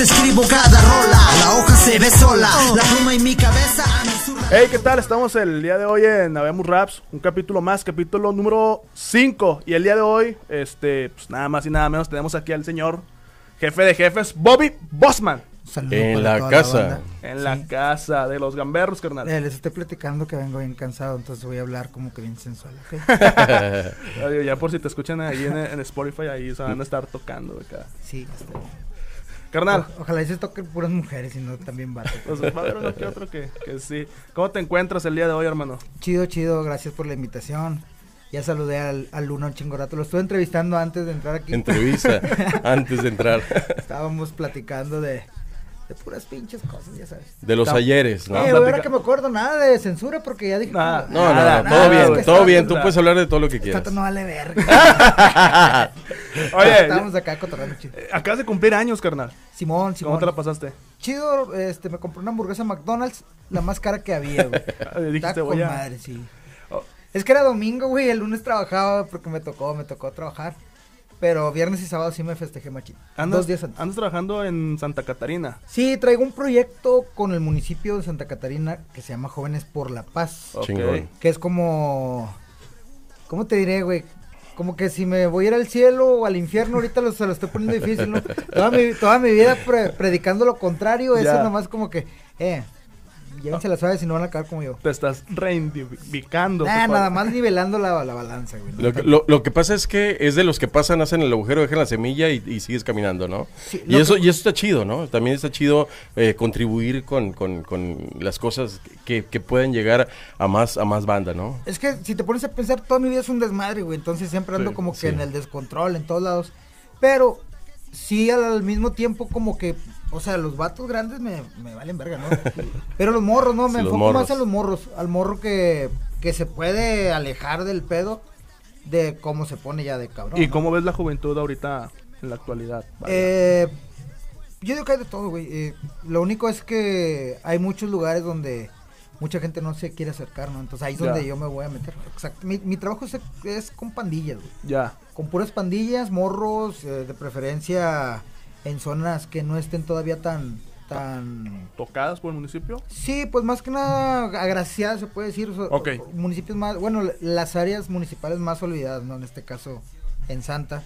escribo cada rola. La hoja se ve sola, la pluma en mi cabeza. a mi zurra- Hey, ¿qué tal? Estamos el día de hoy en Habemos Raps, un capítulo más, capítulo número 5. Y el día de hoy, este, pues nada más y nada menos, tenemos aquí al señor jefe de jefes, Bobby Bossman, Saludo En la casa. en la casa de los gamberros, carnal. Eh, les estoy platicando que vengo bien cansado, entonces voy a hablar como que bien sensual, Ya por si te escuchan ahí en, en Spotify, ahí se van a estar tocando acá. Sí, está bien. Carnal, O- ojalá y se toquen puras mujeres y no también vatos. pues va a haber uno que otro que, que sí. ¿Cómo te encuentras el día de hoy, hermano? Chido, chido, gracias por la invitación. Ya saludé al, al Luna un chingo rato. Lo estuve entrevistando antes de entrar aquí. Entrevista antes de entrar. Estábamos platicando de, de puras pinches cosas, ya sabes. De los Está- ayeres, ¿no? eh, güey, ahora que me acuerdo, nada de censura porque ya dije. Nada. No, no, Nada, no, nada, todo bien, todo bien. Tú puedes hablar de todo lo que quieras. Esta no vale verga. Oye, Estábamos acá cotorreando chido. eh, acabas de cumplir años, carnal. Simón, Simón. ¿Cómo te la pasaste? Chido, este, me compré una hamburguesa McDonald's, la más cara que había, güey. Ah, Dijiste, Está voy con a... madre, sí. Oh. Es que era domingo, güey, el lunes trabajaba porque me tocó, me tocó trabajar. Pero viernes y sábado sí me festejé machín. Andas, Dos días antes. andas trabajando en Santa Catarina. Sí, traigo un proyecto con el municipio de Santa Catarina que se llama Jóvenes por la Paz. Ok. Chingón. Que es como... ¿Cómo te diré, güey? Como que si me voy a ir al cielo o al infierno, ahorita lo, se lo estoy poniendo difícil, ¿no? Toda mi, toda mi vida pre- predicando lo contrario, eso nomás como que, eh, llévense las suaves y no van a acabar como yo. Te estás reivindicando. Nah, nada más nivelando la, la balanza, güey. ¿no? Lo, que- lo- lo que pasa es que es de los que pasan, hacen el agujero, dejan la semilla y, y sigues caminando, ¿no? Sí, y, eso, que- y eso está chido, ¿no? También está chido eh, contribuir con, con- con las cosas que, que pueden llegar a más, a más banda, ¿no? Es que si te pones a pensar, toda mi vida es un desmadre, güey. Entonces siempre ando Sí, como que sí. en el descontrol, en todos lados. Pero sí al, al mismo tiempo como que, o sea, los vatos grandes me, me valen verga, ¿no? Pero los morros, ¿no? Me Sí, enfoco más en los morros. Al morro que, que se puede alejar del pedo de cómo se pone ya de cabrón. ¿Y ¿no? cómo ves la juventud ahorita en la actualidad? Eh, yo digo que hay de todo, güey. Eh, lo único es que hay muchos lugares donde mucha gente no se quiere acercar, ¿no? Entonces ahí es Ya. donde yo me voy a meter. Exacto. Mi, mi trabajo es, es con pandillas, güey. ya. Con puras pandillas, morros, eh, de preferencia en zonas que no estén todavía tan... tan ¿Tocadas por el municipio? Sí, pues más que nada agraciadas se puede decir. o sea, Ok. Municipios más, bueno, las áreas municipales más olvidadas, ¿no? En este caso, en Santa.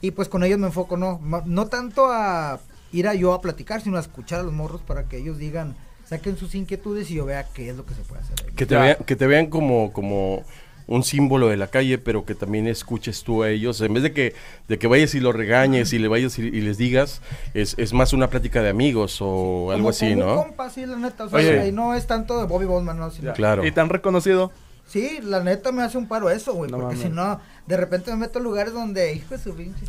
Y pues con ellos me enfoco, no, no tanto a ir a yo a platicar, sino a escuchar a los morros para que ellos digan, saquen sus inquietudes y yo vea qué es lo que se puede hacer. ahí. Que te, vean, que te vean como, como un símbolo de la calle, pero que también escuches tú a ellos. En vez de que, de que vayas y los regañes y le vayas y, y les digas, es, es más una plática de amigos o algo Como- así, ¿no? compa, sí, la neta, o sea, Oye. ahí no es tanto de Bobby Bosman, no, sino. Claro. ¿Y te han reconocido? Sí, la neta me hace un paro eso, güey, No porque si no, de repente me meto a lugares donde, hijo de su pinche.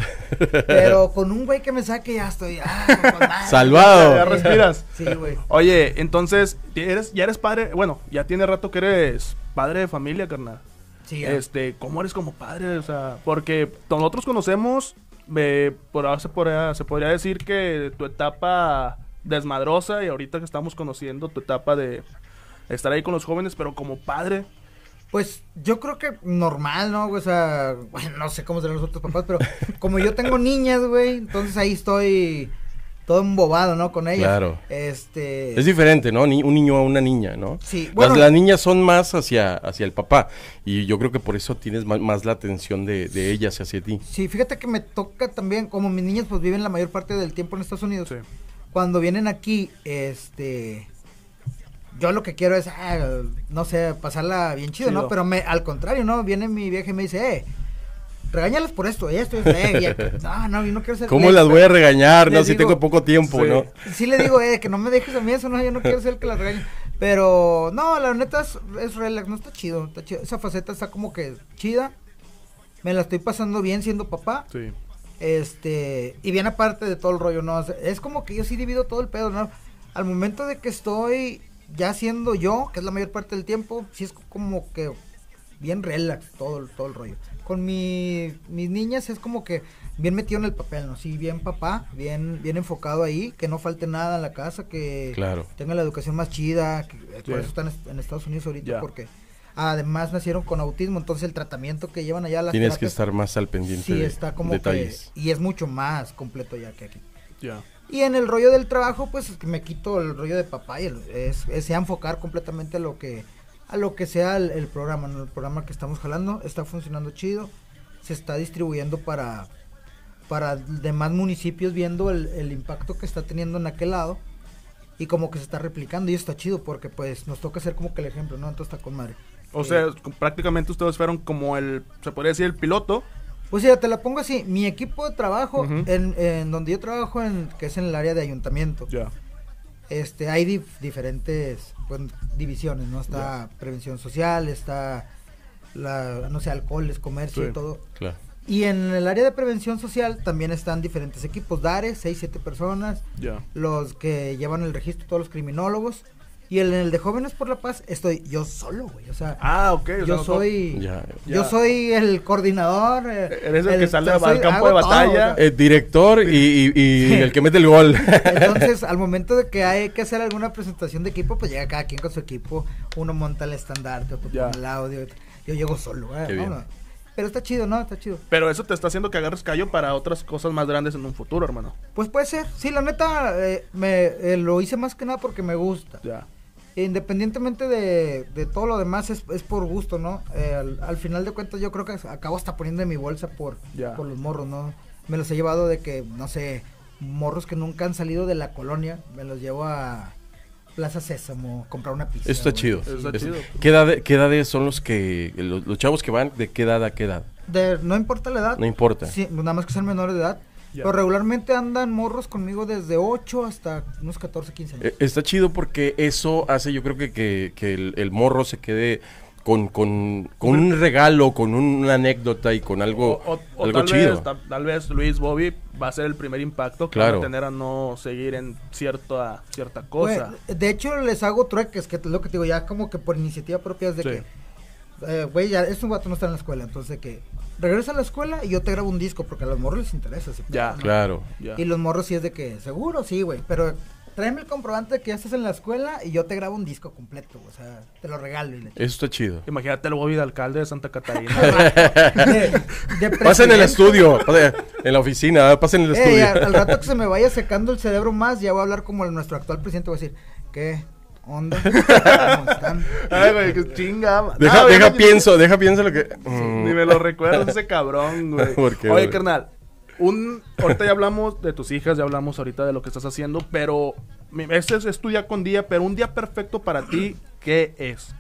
Pero con un güey que me saque ya estoy, ah. Salvado. Ya respiras. Sí, güey. Oye, entonces, eres, ya eres padre, bueno, ya tiene rato que eres padre de familia, carnal. Sí. Este, ¿cómo eres como padre? O sea, porque nosotros conocemos, eh, por ahora se podría, se podría decir que tu etapa desmadrosa y ahorita que estamos conociendo tu etapa de estar ahí con los jóvenes, pero como padre, Pues yo creo que normal, ¿no? O sea, bueno, no sé cómo serán los otros papás, pero como yo tengo niñas, güey, entonces ahí estoy todo embobado, ¿no? Con ellas. Claro. Este. Es diferente, ¿no? Ni- un niño a una niña, ¿no? Sí, Las- bueno. las, niñas son más hacia, hacia el papá y yo creo que por eso tienes ma- más, la atención de, de ellas hacia ti. Sí, fíjate que me toca también, como mis niñas pues viven la mayor parte del tiempo en Estados Unidos. Sí. Cuando vienen aquí, este, yo lo que quiero es, ah, no sé, pasarla bien chido, Chido. ¿no? Pero me, al contrario, ¿no? Viene mi vieja y me dice, eh, regáñalas por esto, esto, esto, eh, y no, no, yo no quiero ser... ¿Cómo las voy a regañar? No, si tengo poco tiempo, Sí. ¿no? Sí le digo, eh, que no me dejes a mí eso, no, yo no quiero ser el que las regañe. Pero, no, la neta es, es relax, no está chido, está chido. Esa faceta está como que chida. Me la estoy pasando bien siendo papá. sí. Este, y bien aparte de todo el rollo, ¿no? O sea, es como que yo sí divido todo el pedo, ¿no? Al momento de que estoy ya siendo yo, que es la mayor parte del tiempo, sí es como que bien relax todo, el- todo el rollo. Con mi, mis niñas es como que bien metido en el papel, ¿no? Sí, bien papá, bien, bien enfocado ahí, que no falte nada en la casa, que Claro. tenga la educación más chida, que eh, por eso están est- en Estados Unidos ahorita, porque además nacieron con autismo, entonces el tratamiento que llevan allá las Tienes que estar más al pendiente Sí, de está como detalles. que... Y es mucho más completo ya que aquí. Ya. Y en el rollo del trabajo, pues me quito el rollo de papá y el- es, es enfocar completamente lo que a lo que sea el, el programa, ¿no? El programa que estamos jalando está funcionando chido, se está distribuyendo para para demás municipios viendo el, el impacto que está teniendo en aquel lado y como que se está replicando y está chido porque pues nos toca ser como que el ejemplo, ¿no? Entonces está con madre. O Eh, sea, prácticamente ustedes fueron como el, se podría decir, el piloto. Pues ya te la pongo así, mi equipo de trabajo, en, en donde yo trabajo, en, que es en el área de ayuntamiento, Ya. Este hay dif- diferentes divisiones, ¿no? Está prevención social, está, la, no sé, alcoholes, comercio Sí. y todo. Claro. Y en el área de prevención social también están diferentes equipos, DARE, 6, 7 personas, los que llevan el registro, todos los criminólogos. Y en el de Jóvenes por la Paz estoy yo solo, güey. O sea, Ah, ok. o sea, yo no- soy Ya. yo soy el coordinador. eh, Eres el que sale al campo de todo, batalla. sea. Eh, director y, y- y el que mete el gol. Entonces, al momento de que hay que hacer alguna presentación de equipo, pues llega cada quien con su equipo. Uno monta el estandarte, otro Ya. pone el audio. Yo llego solo, eh, Qué bien. vámonos. Pero está chido, ¿no? Está chido. Pero eso te está haciendo que agarres callo para otras cosas más grandes en un futuro, hermano. Pues puede ser. Sí, la neta, eh, me, eh, lo hice más que nada porque me gusta. Ya. Independientemente de, de todo lo demás, es, es por gusto, ¿no? Eh, al, al final de cuentas, yo creo que acabo hasta poniendo en mi bolsa por, por los morros, ¿no? Me los he llevado de que, no sé, morros que nunca han salido de la colonia, me los llevo a Plaza Sésamo, comprar una pizza. Eso está chido. Eso está Es- chido. ¿Qué, edad, ¿Qué edades son los que, los, los chavos que van, de qué edad a qué edad? De- no importa la edad. No importa. Sí, nada más que sean menores de edad. Ya. Pero regularmente andan morros conmigo desde 8 hasta unos 14, 15 años. Eh, Está chido porque eso hace, yo creo que, que, que el, el morro se quede con, con, con un regalo, con una anécdota y con algo, O, o- o algo tal, chido. Vez, tal, tal vez Luis Bobby va a ser el primer impacto que Claro. va a tener a no seguir en cierta, cierta cosa. de hecho, les hago trueques, que es lo que te digo, ya como que por iniciativa propia es de Sí. que, eh, güey, ya este vato no está en la escuela, entonces que regresa a la escuela y yo te grabo un disco, porque a los morros les interesa pedo, Ya. ¿no? Claro. Ya. Y los morros sí es de que, seguro, sí, güey, pero tráeme el comprobante de que ya estás en la escuela y yo te grabo un disco completo, o sea, te lo regalo y le Eso está chido. Imagínate el Bobby de alcalde de Santa Catarina. de, de Pasen en el estudio, o sea, en la oficina, pasen en el estudio. al, al rato que se me vaya secando el cerebro más, ya voy a hablar como el- nuestro actual presidente, voy a decir, ¿qué onda? ¿Cómo están? Ay, güey, qué chinga. Deja, Ah, deja pienso, deja pienso lo que... Mm. Ni me lo recuerdas ese cabrón, güey. ¿Por qué, Oye, güey? carnal. Un, ahorita ya hablamos de tus hijas, ya hablamos ahorita de lo que estás haciendo, pero este es, es tu día con día, pero un día perfecto para ti, ¿qué es?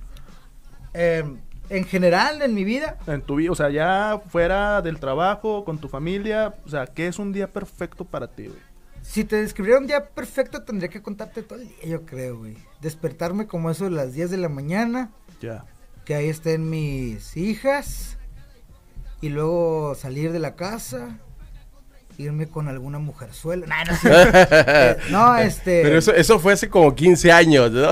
Eh, en general, en mi vida, En tu vida, o sea, ya fuera del trabajo, con tu familia, o sea, ¿qué es un día perfecto para ti, güey? Si te describiera un día perfecto, tendría que contarte todo el día, yo creo, güey. Despertarme como eso de las 10 de la mañana, Ya. que ahí estén mis hijas, y luego salir de la casa, irme con alguna mujerzuela. Nah, no. Eh, no, este... Pero eso, eso fue hace como 15 años, ¿no?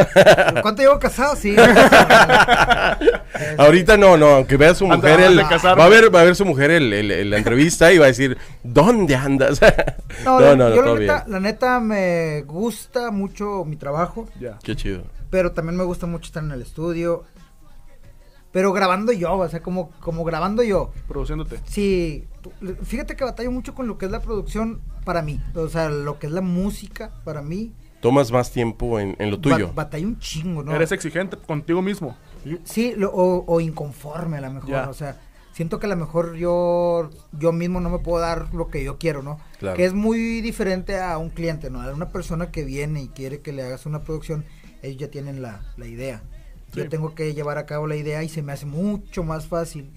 ¿Cuánto llevo casado? Sí. Ahorita no, no, aunque vea a su Anda, mujer, casarme. va, a ver, va a ver su mujer el, el- el- la entrevista y va a decir, ¿dónde andas? No, no, no, no, yo todo la neta, bien. la neta me gusta mucho mi trabajo, Ya. Qué chido. pero también me gusta mucho estar en el estudio. Pero grabando yo, o sea, como, como grabando yo. Produciéndote. Sí, tú- fíjate que batallo mucho con lo que es la producción para mí. O sea, lo que es la música para mí. Tomas más tiempo en, en lo tuyo. ba- batallo un chingo, ¿no? Eres exigente contigo mismo. Sí, lo- o, o inconforme a lo mejor, o sea, siento que a lo mejor yo yo mismo no me puedo dar lo que yo quiero, ¿no? Claro. Que es muy diferente a un cliente, ¿no? A una persona que viene y quiere que le hagas una producción, ellos ya tienen la, la idea. Sí. Yo tengo que llevar a cabo la idea y se me hace mucho más fácil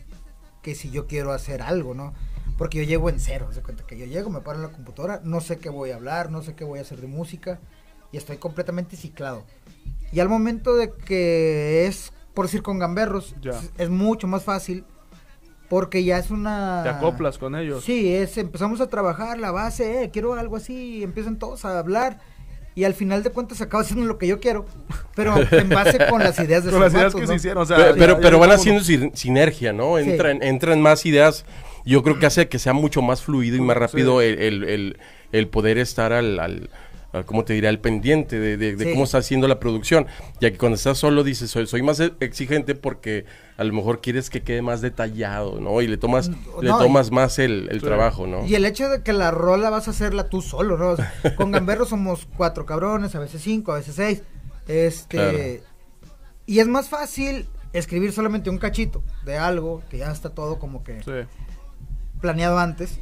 que si yo quiero hacer algo, ¿no? Porque yo llego en cero, se cuenta que yo llego, me paro en la computadora, no sé qué voy a hablar, no sé qué voy a hacer de música y estoy completamente ciclado. Y al momento de que es, por decir, con gamberros, Ya. es, mucho más fácil porque ya es una... Te acoplas con ellos. Sí, es, empezamos a trabajar la base, eh, quiero algo así, y empiezan todos a hablar y al final de cuentas acaba haciendo lo que yo quiero, pero en base con las ideas de Con las ideas que ¿no? se hicieron, o sea, Pero, ya- pero, ya pero vi van haciendo sin- sinergia, ¿no? Sí. Entran, entran más ideas. Yo creo que hace que sea mucho más fluido y más rápido Sí. el, el- el- el poder estar al, al, ¿cómo te diré? Al pendiente de, de- de Sí. cómo está haciendo la producción. Ya que cuando estás solo dices, soy, soy más exigente porque a lo mejor quieres que quede más detallado, ¿no? Y le tomas, le No, tomas más el, el Sí. trabajo, ¿no? Y el hecho de que la rola vas a hacerla tú solo, ¿no? O sea, con Gamberro somos cuatro cabrones, a veces cinco, a veces seis. Este. Claro. Y es más fácil escribir solamente un cachito de algo que ya está todo como que Sí. planeado antes.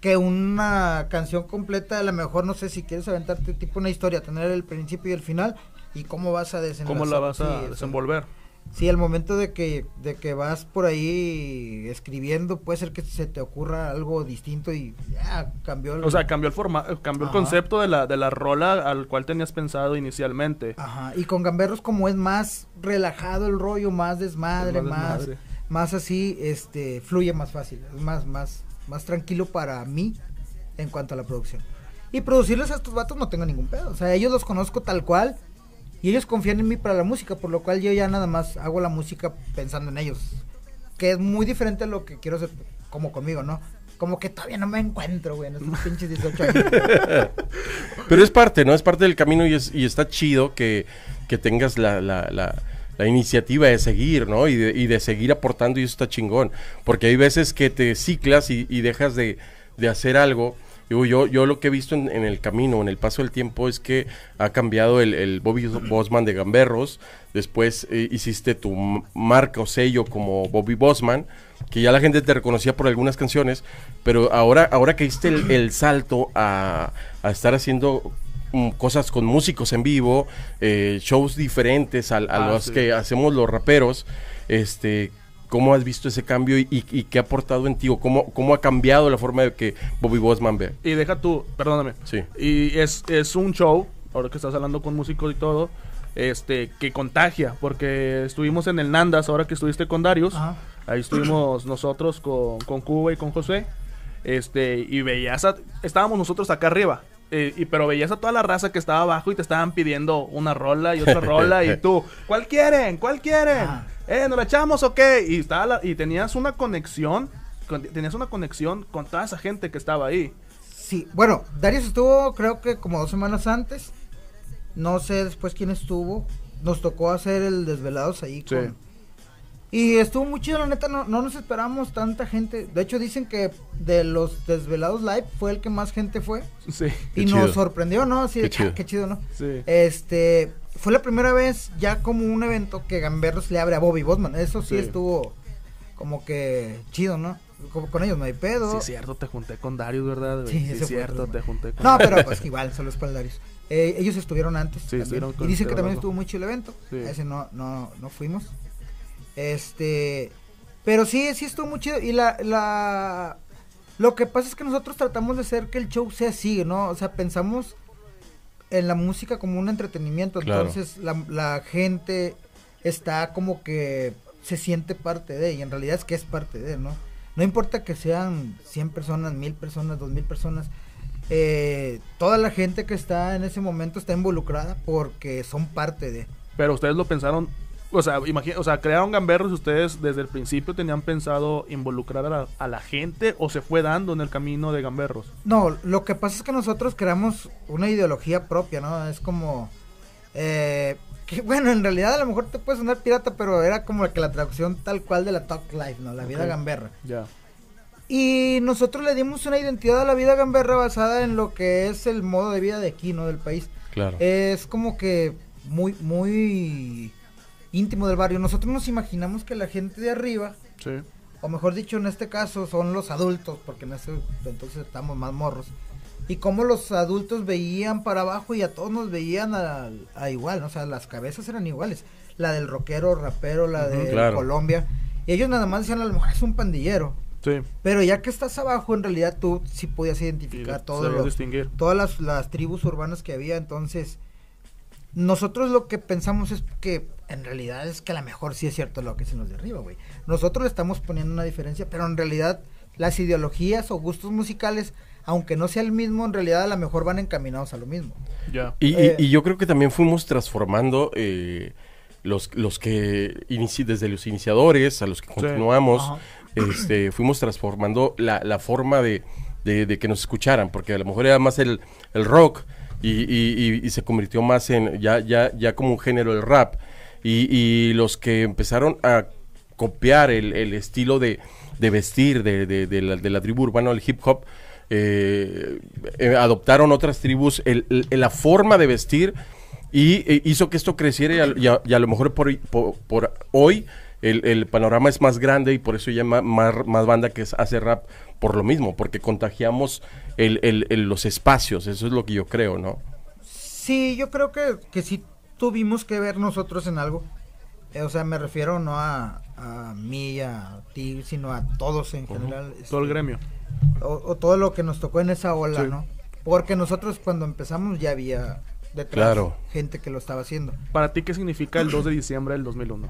Que una canción completa, a lo mejor no sé si quieres aventarte tipo una historia, tener el principio y el final y cómo vas a desenlazar. ¿Cómo la vas Sí, a eso. desenvolver? Sí, al momento de que, de que vas por ahí escribiendo, puede ser que se te ocurra algo distinto y ya cambió el... O sea, cambió el forma, cambió el concepto de la, de la rola al cual tenías pensado inicialmente. Ajá, y con Gamberros como es más relajado el rollo, más desmadre, Es más más, más así, este, fluye más fácil, es más, más, más tranquilo para mí en cuanto a la producción. Y producirles a estos vatos no tengo ningún pedo, o sea, ellos los conozco tal cual y ellos confían en mí para la música, por lo cual yo ya nada más hago la música pensando en ellos, que es muy diferente a lo que quiero hacer como conmigo, ¿no? Como que todavía no me encuentro, güey, en estos pinches 18 años. Pero es parte, ¿no? Es parte del camino y, es, y está chido que, que tengas la, la, la, la iniciativa de seguir, ¿no? Y de, y de seguir aportando y eso está chingón. Porque hay veces que te ciclas y, dejas de, hacer algo. Yo, yo lo que he visto en, el camino, en el paso del tiempo, es que ha cambiado el, Bobby Bosman de Gamberros. Después eh, hiciste tu marca o sello como Bobby Bosman, que ya la gente te reconocía por algunas canciones, pero ahora, ahora que hiciste el, salto a, estar haciendo cosas con músicos en vivo, eh, shows diferentes a, a Ah, los sí. que hacemos los raperos, este, ¿cómo has visto ese cambio y, y- y qué ha aportado en ti o cómo, cómo ha cambiado la forma de que Bobby Bosman ve? Y deja tú, perdóname. Sí. Y es, es un show, ahora que estás hablando con músicos y todo, este, que contagia, porque estuvimos en el Nandas, ahora que estuviste con Darius, Ajá. ahí estuvimos nosotros con, con Cuba y con José, este, y veías a, estábamos nosotros acá arriba, eh, y, pero veías a toda la raza que estaba abajo y te estaban pidiendo una rola y otra rola, y tú, ¿cuál quieren? ¿Cuál quieren? Ajá. ¿Eh, nos la echamos o qué? Y, estaba la- y tenías una conexión, con- tenías una conexión con toda esa gente que estaba ahí. Sí, bueno, Darius estuvo creo que como dos semanas antes. No sé después quién estuvo. Nos tocó hacer el Desvelados ahí. Sí. con- Y estuvo muy chido, la neta, no, no nos esperamos tanta gente. De hecho, dicen que de los Desvelados Live fue el que más gente fue. Sí. Qué y chido. nos sorprendió, ¿no? Así Qué ah, chido. qué chido, ¿no? Sí. Este, fue la primera vez ya como un evento que Gamberros le abre a Bobby Bosman. Eso sí, Sí. estuvo como que chido, ¿no? Como con ellos no hay pedo. Sí, es cierto, te junté con Darius, ¿verdad? güey? Sí, Sí, cierto, te junté con No, pero pues igual, solo es para el Darius. Eh, ellos estuvieron antes. Sí, también. estuvieron con- y dicen que también estuvo muy chido el evento. Sí. A ese no, no, no fuimos. Este. Pero sí, sí estuvo muy chido. Y la, la. Lo que pasa es que nosotros tratamos de hacer que el show sea así, ¿no? O sea, pensamos en la música como un entretenimiento. Claro. Entonces, la, la gente está como que se siente parte de, y en realidad es que es parte de, ¿no? No importa que sean 100 personas, 1000 personas, 2000 personas, eh, toda la gente que está en ese momento está involucrada porque son parte de. Pero ustedes lo pensaron, o sea, imagina, o sea, crearon gamberros, ustedes desde el principio tenían pensado involucrar a la, a la gente o se fue dando en el camino de gamberros. No, lo que pasa es que nosotros creamos una ideología propia, ¿no? Es como... eh, que bueno, en realidad a lo mejor te puede sonar pirata, pero era como que la traducción tal cual de la Talk Life, ¿no? La vida gamberra. Ya. Y nosotros le dimos una identidad a la vida gamberra basada en lo que es el modo de vida de aquí, ¿no? Del país. Claro. Es como que muy, muy íntimo del barrio. Nosotros nos imaginamos que la gente de arriba, Sí. o mejor dicho, en este caso son los adultos, porque en ese entonces estamos más morros. Y cómo los adultos veían para abajo y a todos nos veían a, a igual, ¿no? o sea, las cabezas eran iguales. La del rockero, rapero, la de claro. Colombia. Y ellos nada más decían, a lo mejor es un pandillero. Sí. Pero ya que estás abajo, en realidad tú sí podías identificar todos los, todas las, las tribus urbanas que había. Entonces, nosotros lo que pensamos es que en realidad es que a lo mejor sí es cierto lo que se nos de arriba, güey. Nosotros estamos poniendo una diferencia, pero en realidad las ideologías o gustos musicales, aunque no sea el mismo, en realidad a lo mejor van encaminados a lo mismo. Ya. Y, y- Eh, y yo creo que también fuimos transformando eh, los, los que inici- desde los iniciadores a los que continuamos, este, fuimos transformando la, la forma de, de- de que nos escucharan, porque a lo mejor era más el, el rock, y, y- y- y se convirtió más en ya, ya, ya como un género el rap. Y, los que empezaron a copiar el, el estilo de, de vestir de, de- la, de la tribu urbana, el hip hop, eh, eh, adoptaron otras tribus el- el- la forma de vestir y eh, hizo que esto creciera y a, lo mejor por, por- hoy el, el panorama es más grande y por eso ya más, más banda que hace rap por lo mismo, porque contagiamos el- el- los espacios, eso es lo que yo creo, ¿no? Sí, yo creo que, que sí tuvimos que ver nosotros en algo. Eh, o sea, me refiero no a, a mí, a ti, sino a todos en general. Todo el este, gremio. o, o todo lo que nos tocó en esa ola, Sí. ¿no? Porque nosotros cuando empezamos ya había detrás Claro. gente que lo estaba haciendo. ¿Para ti qué significa el 2 de diciembre del 2001?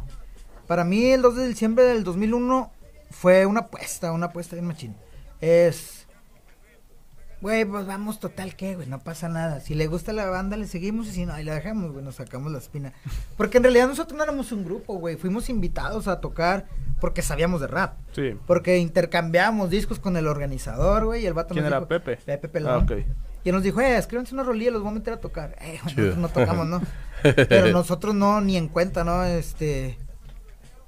Para mí el 2 de diciembre del 2001 fue una apuesta, una apuesta bien machín. Es... Güey, pues vamos total que, güey, no pasa nada. Si le gusta la banda, le seguimos y si no, ahí la dejamos, güey, nos sacamos la espina. Porque en realidad nosotros no éramos un grupo, güey. Fuimos invitados a tocar porque sabíamos de rap. Sí. Porque intercambiamos discos con el organizador, güey, y el vato ¿Quién nos era? dijo- Pepe. Pepe Pelón. Ah, ok. Y él nos dijo, eh, escríbanse una rolilla, los voy a meter a tocar. Eh, nosotros no tocamos, ¿no? Pero nosotros no, ni en cuenta, ¿no? Este...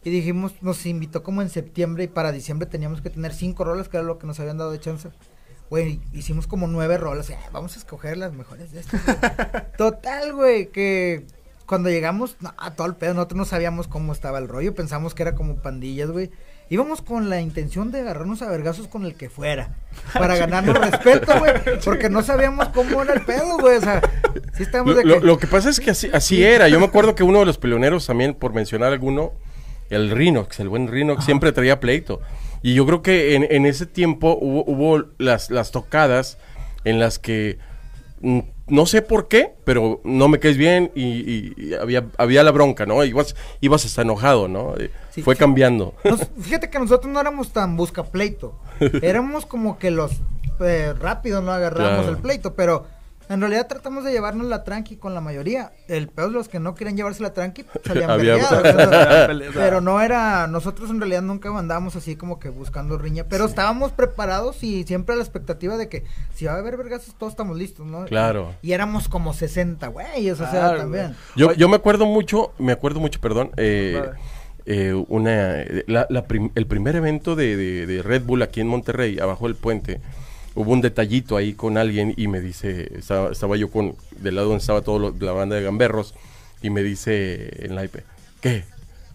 Y dijimos, nos invitó como en septiembre y para diciembre teníamos que tener cinco rolas, que era lo que nos habían dado de chance. Güey, hicimos como nueve rolas. eh, vamos a escoger las mejores de estas. güey. Total, güey, que cuando llegamos, no, a todo el pedo, nosotros no sabíamos cómo estaba el rollo. Pensamos que era como pandillas, güey. Íbamos con la intención de agarrarnos a vergazos con el que fuera. Para ganarnos respeto, güey. Porque no sabíamos cómo era el pedo, güey. O sea, sí estábamos Lo, de lo- que... lo que pasa es que así, así era. Yo me acuerdo que uno de los peleoneros también, por mencionar alguno, el Rinox, el buen Rinox, siempre traía pleito. Y yo creo que en, en ese tiempo hubo, hubo las, las tocadas en las que mm, no sé por qué, pero no me caes bien y, y- y había, había la bronca, ¿no? Ibas, ibas hasta enojado, ¿no? Eh, Sí, Fue cambiando. Nos- fíjate que nosotros no éramos tan busca pleito. Éramos como que los eh, rápidos no agarramos Claro. el pleito, pero en realidad tratamos de llevarnos la tranqui con la mayoría. El peor de los que no querían llevarse la tranqui salían peleados, o sea, Pelea- pero no era, nosotros en realidad nunca andábamos así como que buscando riña, pero estábamos preparados y siempre a la expectativa de que si va a haber vergazos todos estamos listos, ¿no? Claro. Y éramos como 60 güeyes, o sea, Claro, también. güey. Yo, yo me acuerdo mucho, me acuerdo mucho, perdón, eh, Vale. eh, una, la- la prim- el primer evento de, de- de Red Bull aquí en Monterrey, abajo del puente, hubo un detallito ahí con alguien y me dice, estaba, estaba yo con, del lado donde estaba toda la banda de gamberros, y me dice en la IP, ¿qué?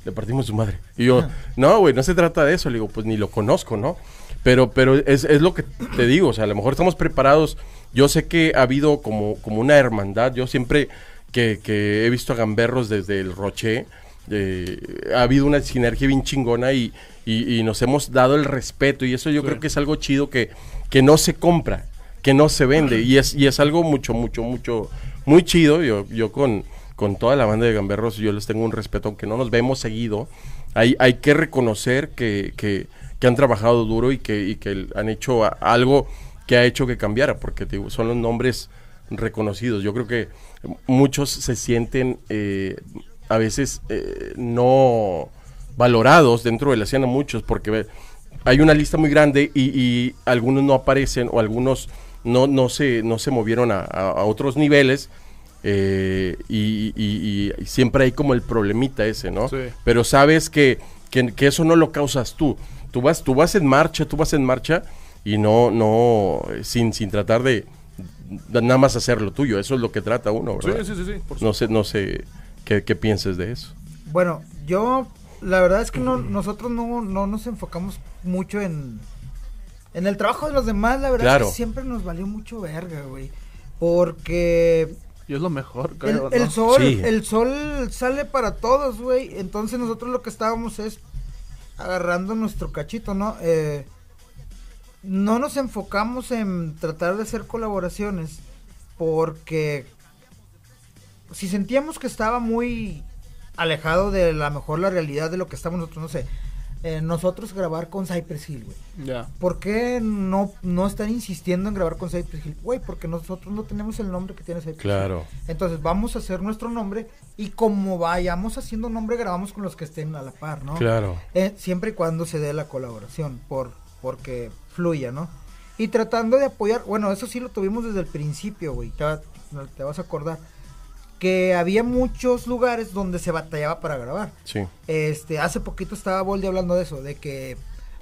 Le partimos su madre. Y yo, no, güey, no se trata de eso. Le digo, pues ni lo conozco, ¿no? Pero, pero es, es lo que te digo, o sea, a lo mejor estamos preparados. Yo sé que ha habido como, como una hermandad. Yo siempre que, que he visto a gamberros desde el Roche, eh, ha habido una sinergia bien chingona y, y- y nos hemos dado el respeto. Y eso yo creo que es algo chido que, que no se compra, que no se vende. Y es, y es algo mucho, mucho, mucho, muy chido. Yo, yo con, con toda la banda de gamberros, yo les tengo un respeto, aunque no nos vemos seguido. Hay, hay que reconocer que, que, que han trabajado duro y que, y que han hecho a- algo que ha hecho que cambiara, porque digo, son los nombres reconocidos. Yo creo que muchos se sienten eh, a veces eh, no valorados dentro de la escena, muchos, porque hay una lista muy grande y, y algunos no aparecen o algunos no, no, se, no se movieron a, a- otros niveles. eh, y, y- y siempre hay como el problemita ese, ¿no? Sí. Pero sabes que, que, que eso no lo causas tú. Tú vas, tú vas en marcha, tú vas en marcha y no, no, eh, sin, sin tratar de, nada más hacer lo tuyo. Eso es lo que trata uno, ¿verdad? sí, sí, sí. por No sé, no sé qué, qué pienses de eso. Bueno, yo la verdad es que no, nosotros no, no nos enfocamos mucho en, en el trabajo de los demás, la verdad Claro. es que siempre nos valió mucho verga, güey. Porque Y es lo mejor, el, creo, el ¿no? sol, Sí. el sol sale para todos, güey. Entonces nosotros lo que estábamos es agarrando nuestro cachito, ¿no? Eh, no nos enfocamos en tratar de hacer colaboraciones porque si sentíamos que estaba muy alejado de la mejor la realidad de lo que estamos nosotros, no sé, eh, nosotros grabar con Cypress Hill, güey. Ya. ¿Por qué no, no están insistiendo en grabar con Cypress Hill? Güey, porque nosotros no tenemos el nombre que tiene Cypress Claro. Hill. Entonces vamos a hacer nuestro nombre y como vayamos haciendo nombre, grabamos con los que estén a la par, ¿no? Claro. Eh, siempre y cuando se dé la colaboración, por porque fluya, ¿no? Y tratando de apoyar, bueno, eso sí lo tuvimos desde el principio, güey. No te vas a acordar, que había muchos lugares donde se batallaba para grabar. Sí. Este, hace poquito estaba Boldi hablando de eso, de que,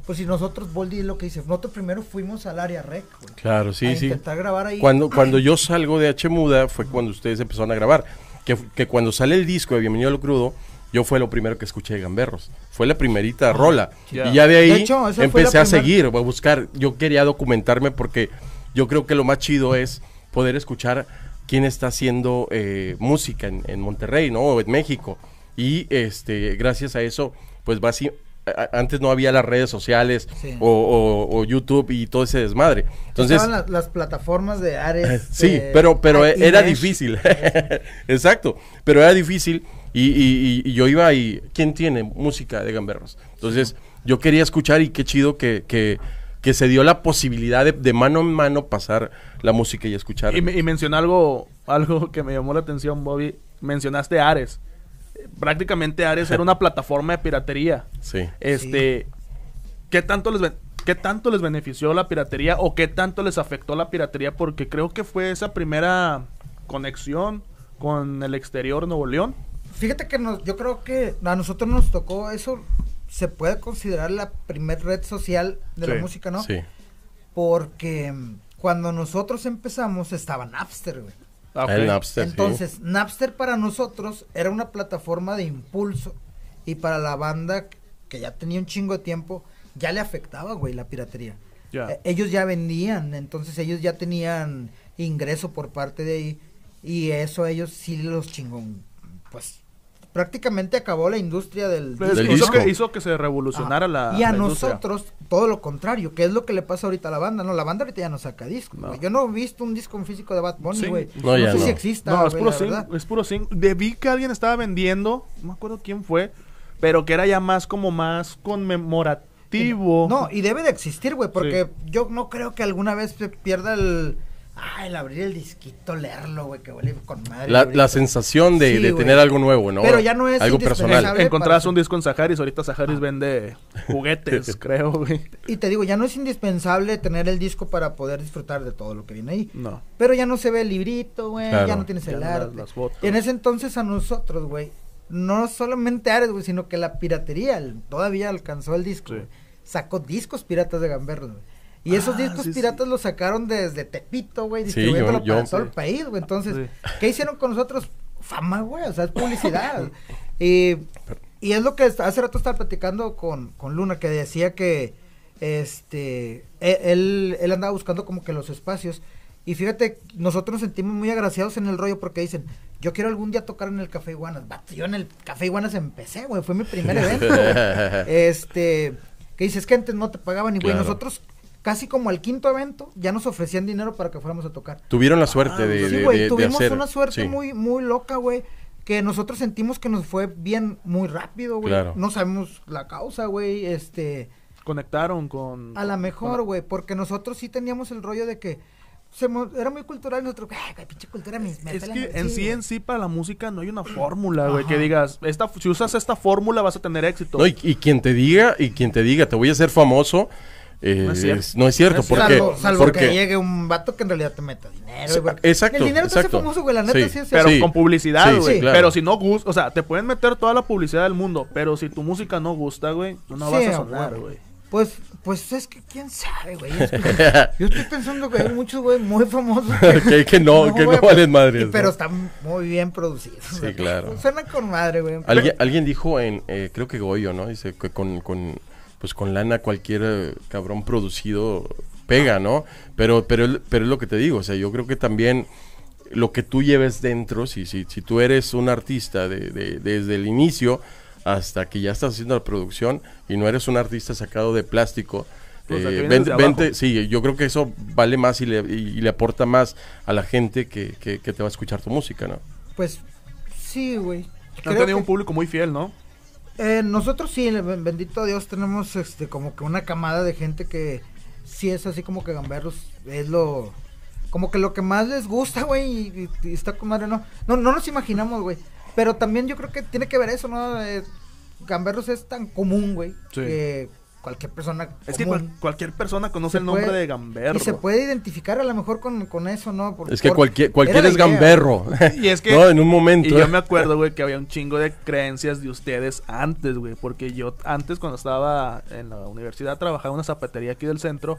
pues si nosotros, Boldi es lo que dice, nosotros primero fuimos al área rec, güey, Claro, sí, a sí. intentar grabar ahí. Cuando, cuando yo salgo de H Muda fue cuando ustedes empezaron a grabar. Que, que cuando sale el disco de Bienvenido a lo Crudo, yo fue lo primero que escuché de Gamberros. Fue la primerita rola. Ya. Y ya de ahí De hecho, empecé a seguir, a buscar. Yo quería documentarme porque yo creo que lo más chido es poder escuchar quién está haciendo eh, música en, en Monterrey, ¿no? O en México. Y este, gracias a eso, pues va así. a- Antes no había las redes sociales Sí. o, o- o YouTube y todo ese desmadre. Entonces, Estaban las, las plataformas de Ares. Sí, de- pero, pero era difícil. Exacto, pero era difícil y, y- y- y yo iba y ¿quién tiene música de gamberros? Entonces yo quería escuchar y qué chido que, que, que se dio la posibilidad de, de mano en mano pasar la música y escuchar. Y, y mencionó algo, algo que me llamó la atención, Bobby. Mencionaste Ares. Prácticamente Ares era una plataforma de piratería. Sí. Este, ¿qué tanto les qué tanto les benefició la piratería o qué tanto les afectó la piratería? Porque creo que fue esa primera conexión con el exterior Nuevo León. Fíjate que nos, yo creo que a nosotros nos tocó eso. Se puede considerar la primer red social de Sí, la música, ¿no? Sí. Porque cuando nosotros empezamos estaba Napster, güey. Ah. El Napster, sí. Entonces, Napster para nosotros era una plataforma de impulso. Y para la banda que ya tenía un chingo de tiempo, ya le afectaba, güey, la piratería. Ya. Eh, ellos ya vendían, entonces ellos ya tenían ingreso por parte de ahí. Y eso a ellos sí los chingón. Pues prácticamente acabó la industria del Pues, Del hizo, disco. que, hizo que se revolucionara Ajá. la Y a la industria. nosotros, todo lo contrario, que es lo que le pasa ahorita a la banda, ¿no? La banda ahorita ya no saca discos, No. Yo no he visto un disco en físico de Bad Bunny, Sí. güey. No, sé no. si exista, No, es puro zinc, es puro zinc. De- Vi que alguien estaba vendiendo, no me acuerdo quién fue, pero que era ya más como más conmemorativo. No, y debe de existir, güey, porque yo no creo que alguna vez se pierda el... Ah, el abrir el disquito, leerlo, güey, que huele con madre. La, la sensación de, Sí, de tener algo nuevo, ¿no? Pero ya no es Algo personal. Encontrabas para- un disco en Saharis, ahorita Saharis vende juguetes, creo, güey. Y te digo, ya no es indispensable tener el disco para poder disfrutar de todo lo que viene ahí. No. Pero ya no se ve el librito, güey, Claro. ya no tienes Ya el arte. las- fotos. Y en ese entonces a nosotros, güey, no solamente Ares, güey, sino que la piratería el- todavía alcanzó el disco. Sí. Sacó discos piratas de Gamberros, güey. Y esos Ah, discos sí, sí. piratas los sacaron desde Tepito, güey, Sí, distribuyéndolo yo- yo- para todo el país, güey. Entonces, Sí. ¿qué hicieron con nosotros? Fama, güey, o sea, es publicidad. y, y es lo que hace rato estaba platicando con, con Luna, que decía que este e- él, él andaba buscando como que los espacios. Y fíjate, nosotros nos sentimos muy agraciados en el rollo porque dicen, yo quiero algún día tocar en el Café Iguanas. Yo en el Café Iguanas empecé, güey, fue mi primer evento. güey. este, que dices que antes no te pagaban y güey, Claro. nosotros casi como al quinto evento ya nos ofrecían dinero para que fuéramos a tocar. Tuvieron la suerte Ah, de, Sí, de- güey, de- de tuvimos hacer. una suerte sí. muy muy loca, güey, que nosotros sentimos que nos fue bien muy rápido, güey. Claro. No sabemos la causa, güey, este, Conectaron con... a lo mejor, con- güey, porque nosotros sí teníamos el rollo de que se mo- era muy cultural y nosotros, ay, güey, pinche cultura mis me Es que madre". en sí, en sí, para la música no hay una fórmula, güey, que digas, esta, si usas esta fórmula vas a tener éxito. No, y, y quien te diga, y quien te diga, te voy a hacer famoso, eh, No es no es cierto. No es porque, salvo, salvo porque- que llegue un vato que en realidad te meta dinero. Güey, porque exacto, El dinero te hace famoso, güey, la neta Sí, sí, es pero Sí. con publicidad, Sí, güey. sí, claro. Pero si no gusta, o sea, te pueden meter toda la publicidad del mundo, pero si tu música no gusta, güey, no Sí, vas a sonar, güey. Pues, pues es que quién sabe, güey. Es que yo estoy pensando que hay muchos, güey, muy famosos. Que- que no, que no güey, valen y- ¿no? Pero están muy bien producidos. Sí, güey. claro. Suenan con madre, güey. Alguien, alguien dijo en, eh, creo que Goyo, ¿no? Dice que con, con, pues con lana cualquier eh, cabrón producido pega, ¿no? Pero, pero, el- pero es lo que te digo, o sea, yo creo que también lo que tú lleves dentro, si, si, si tú eres un artista de, de- desde el inicio hasta que ya estás haciendo la producción y no eres un artista sacado de plástico, O sea, que eh, vente- sí, yo creo que eso vale más y le, y, y le aporta más a la gente que, que, que te va a escuchar tu música, ¿no? Pues sí, güey. Han tenido que- un público muy fiel, ¿no? Eh, nosotros sí, bendito Dios, tenemos este como que una camada de gente que sí es así como que gamberros es lo como que lo que más les gusta, güey, y está con madre, no. No no nos imaginamos, güey. Pero también yo creo que tiene que ver eso, ¿no? Eh, gamberros es tan común, güey, Sí. que cualquier persona. Es que cual- cualquier persona conoce se el nombre puede- de Gamberro. Y se puede identificar a lo mejor con, con eso, ¿no? Por- Es que por- cualquier, la es gamberro. Y es que- No, en un momento. Y yo me acuerdo, güey, que había un chingo de creencias de ustedes antes, güey. Porque yo antes, cuando estaba en la universidad, trabajaba en una zapatería aquí del centro.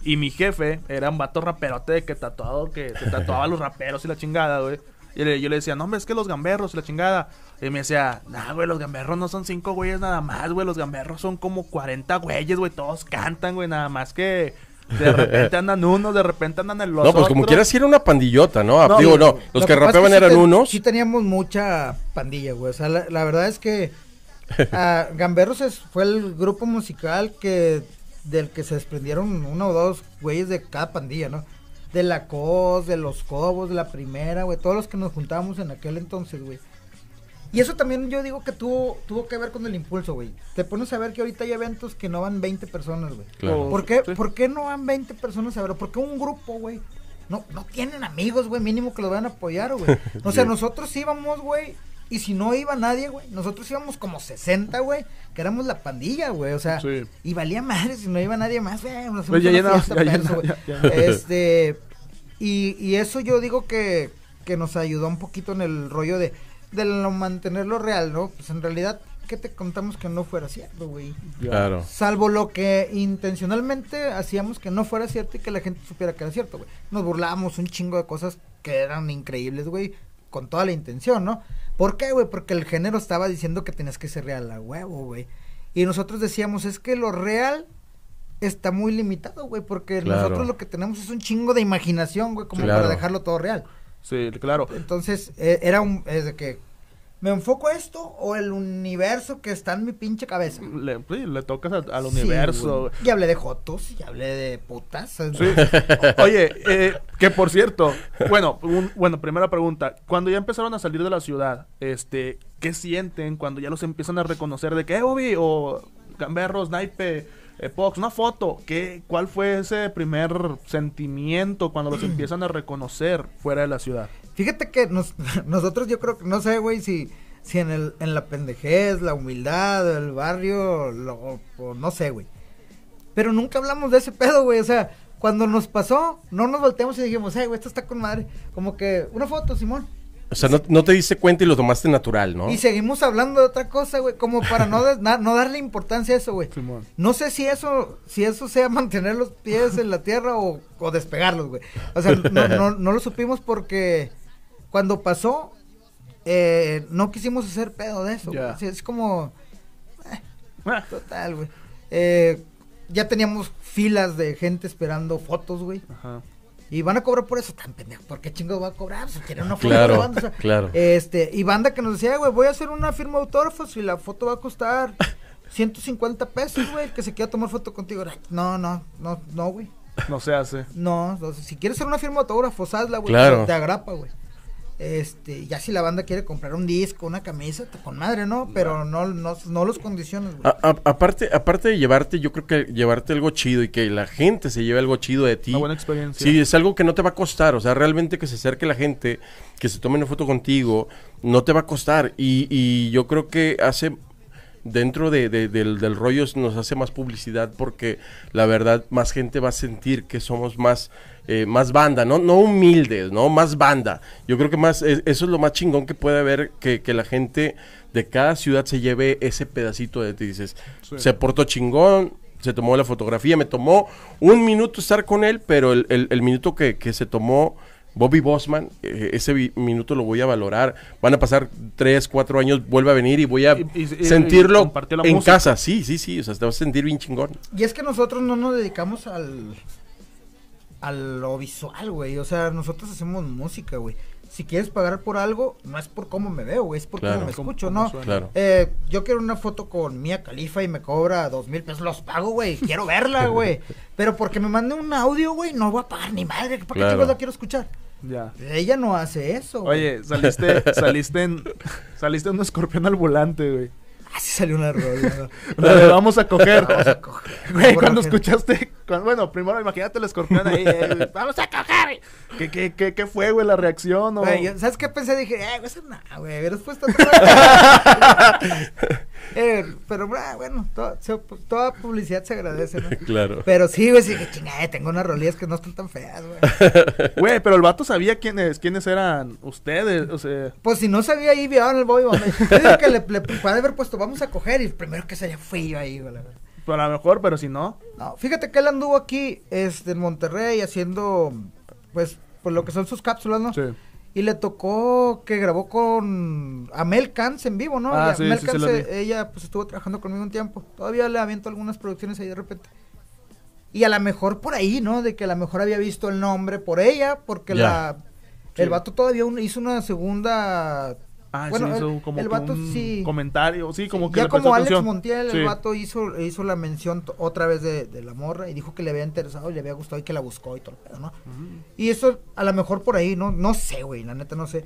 Y mi jefe era un vato raperote de que tatuado, que se tatuaba a los raperos y la chingada, güey. Y le- yo le decía, no, hombre, es que los gamberros y la chingada. Y me decía, nah, güey, los gamberros no son cinco güeyes nada más, güey. Los gamberros son como 40 güeyes, güey. Todos cantan, güey. Nada más que de repente andan unos, de repente andan en los No, pues como otros. quiera sí era una pandillota, ¿no? No, Digo, no, los Lo que es rapeaban sí eran ten- unos. Sí teníamos mucha pandilla, güey. O sea, la, la verdad es que ah, Gamberros es- fue el grupo musical que del que se desprendieron uno o dos güeyes de cada pandilla, ¿no? De la COS, de los Cobos, de la primera, güey. Todos los que nos juntábamos en aquel entonces, güey. Y eso también yo digo que tuvo, tuvo que ver con el impulso, güey. Te pones a ver que ahorita hay eventos que no van 20 personas, güey. Claro. ¿Por qué, Sí. ¿Por qué no van 20 personas a ver? ¿Por qué un grupo, güey? No, no tienen amigos, güey, mínimo que los van a apoyar, güey. O sea, nosotros íbamos, güey, y si no iba nadie, güey, nosotros íbamos como 60, güey, que éramos la pandilla, güey, o sea, Sí. y valía madre si no iba nadie más, güey, nos Pues hacemos ya ya ya- ya. Este, y, y eso yo digo que, que nos ayudó un poquito en el rollo de, de lo mantenerlo real, ¿no? Pues en realidad, ¿qué te contamos que no fuera cierto, güey? Claro. Salvo lo que intencionalmente hacíamos que no fuera cierto y que la gente supiera que era cierto, güey. Nos burlábamos un chingo de cosas que eran increíbles, güey, con toda la intención, ¿no? ¿Por qué, güey? Porque el género estaba diciendo que tenías que ser real a huevo, güey. Y nosotros decíamos, es que lo real está muy limitado, güey, porque Claro. nosotros lo que tenemos es un chingo de imaginación, güey, como Claro. para dejarlo todo real. Sí, claro. Entonces, eh, era un, es de que, ¿me enfoco a esto o el universo que está en mi pinche cabeza? Le, sí, le tocas a- al Sí, universo. güey. y hablé de jotos, y hablé de putas. Sí. Oye, eh, que por cierto, bueno, un- bueno, primera pregunta, cuando ya empezaron a salir de la ciudad, este, ¿qué sienten cuando ya los empiezan a reconocer de que, eh, Bobby, o Gamberro, Snipe, eh, Pox, una foto? ¿Qué, ¿Cuál fue ese primer sentimiento cuando los empiezan a reconocer fuera de la ciudad? Fíjate que nos- nosotros yo creo que, no sé, güey, si, si en, el, en la pendejez, la humildad, el barrio, lo, o no sé, güey. Pero nunca hablamos de ese pedo, güey, o sea, cuando nos pasó, no nos volteamos y dijimos, hey, güey, esto está con madre. Como que, una foto, Simón. O sea, no, no te diste cuenta y lo tomaste natural, ¿no? Y seguimos hablando de otra cosa, güey, como para no, des- na- no darle importancia a eso, güey. No sé si eso, si eso sea mantener los pies en la tierra o, o despegarlos, güey. O sea, no, no, no lo supimos porque cuando pasó, eh, no quisimos hacer pedo de eso. Sí, es como, Ah, total, güey. Eh, ya teníamos filas de gente esperando fotos, güey. Ajá. Y van a cobrar por eso, tan pendejo. ¿Por qué chingo va a cobrar? Si quieren una foto Claro, de banda, o sea, claro. Este, y banda que nos decía, güey, voy a hacer una firma de autógrafos y la foto va a costar 150 pesos, güey. El que se quiera tomar foto contigo. No, no, no, no, güey. No se hace. No, no, si quieres hacer una firma de autógrafos, hazla, güey. Claro. Te agrapa, güey. Este, ya si la banda quiere comprar un disco, una camisa, te- con madre, ¿no? Pero no, no, no los condiciones, güey. A- a- aparte, aparte de llevarte, yo creo que llevarte algo chido y que la gente se lleve algo chido de ti. Una buena experiencia. Sí, es algo que no te va a costar. O sea, realmente que se acerque la gente, que se tome una foto contigo, no te va a costar. Y, y yo creo que hace, dentro de, de- del, del rollo, nos hace más publicidad porque la verdad, más gente va a sentir que somos más, eh, más banda, ¿no? No humildes, ¿no? Más banda. Yo creo que más, eh, eso es lo más chingón que puede haber, que, que la gente de cada ciudad se lleve ese pedacito de ti. Dices, Sí. se portó chingón, se tomó la fotografía, me tomó un minuto estar con él, pero el, el- el minuto que, que se tomó Bobby Bosman, eh, ese minuto lo voy a valorar. Van a pasar tres, cuatro años, vuelve a venir y voy a Y- y- y- y sentirlo en música. casa. Sí, sí, sí, o sea, te vas a sentir bien chingón. Y es que nosotros no nos dedicamos al a lo visual, güey. O sea, nosotros hacemos música, güey. Si quieres pagar por algo, no es por cómo me veo, güey, es por Claro. cómo me Cómo- escucho, cómo ¿no? Claro. Eh, yo quiero una foto con Mia Califa y me cobra dos mil pesos, los pago, güey. Quiero verla, güey. Pero porque me mande un audio, güey, no voy a pagar ni madre. ¿Para qué Claro. chingos la quiero escuchar? Ya. Ella no hace eso. güey. Oye, saliste, saliste en, saliste en un escorpión al volante, güey. Así salió una rola. La de vamos a coger. Vamos a coger. Güey, cuando escuchaste, cuando- bueno, primero imagínate el escorpión ahí, eh, vamos a coger. ¿Qué, qué, qué, qué fue, güey, la reacción? o- Güey, ¿sabes qué pensé? Dije, eh, güey, eso nada, güey. Hubieras puesto. Eh, pero ah, bueno, to- se- toda publicidad se agradece, ¿no? Claro. Pero sí, güey, sí, que chingada, tengo unas rolillas que no están tan feas, güey. Güey, pero el vato sabía quiénes, quiénes eran ustedes, o sea... Pues si no sabía ahí, vieron el. Yo digo que le, le puede haber puesto, vamos a coger, y el primero que salía fui yo ahí, güey. Pues a lo mejor, pero si no... No, fíjate que él anduvo aquí, este, en Monterrey, haciendo, pues, pues lo que son sus cápsulas, ¿no? Sí. Y le tocó que grabó con Amel Cans en vivo, ¿no? Ah, Y sí, Amel sí, sí vi. eh, ella pues estuvo trabajando conmigo un tiempo. Todavía le aviento algunas producciones ahí de repente. Y a lo mejor por ahí, ¿no? De que a lo mejor había visto el nombre por ella, porque la... El vato todavía un- hizo una segunda... Ah, Bueno, sí, hizo el- como el vato un sí. comentario, sí, como que ya le como Alex atención. Montiel, el vato hizo, hizo la mención otra vez de, de la morra y dijo que le había interesado y le había gustado y que la buscó y todo el pedo, ¿no? Y eso a lo mejor por ahí, no no sé, güey, la neta no sé.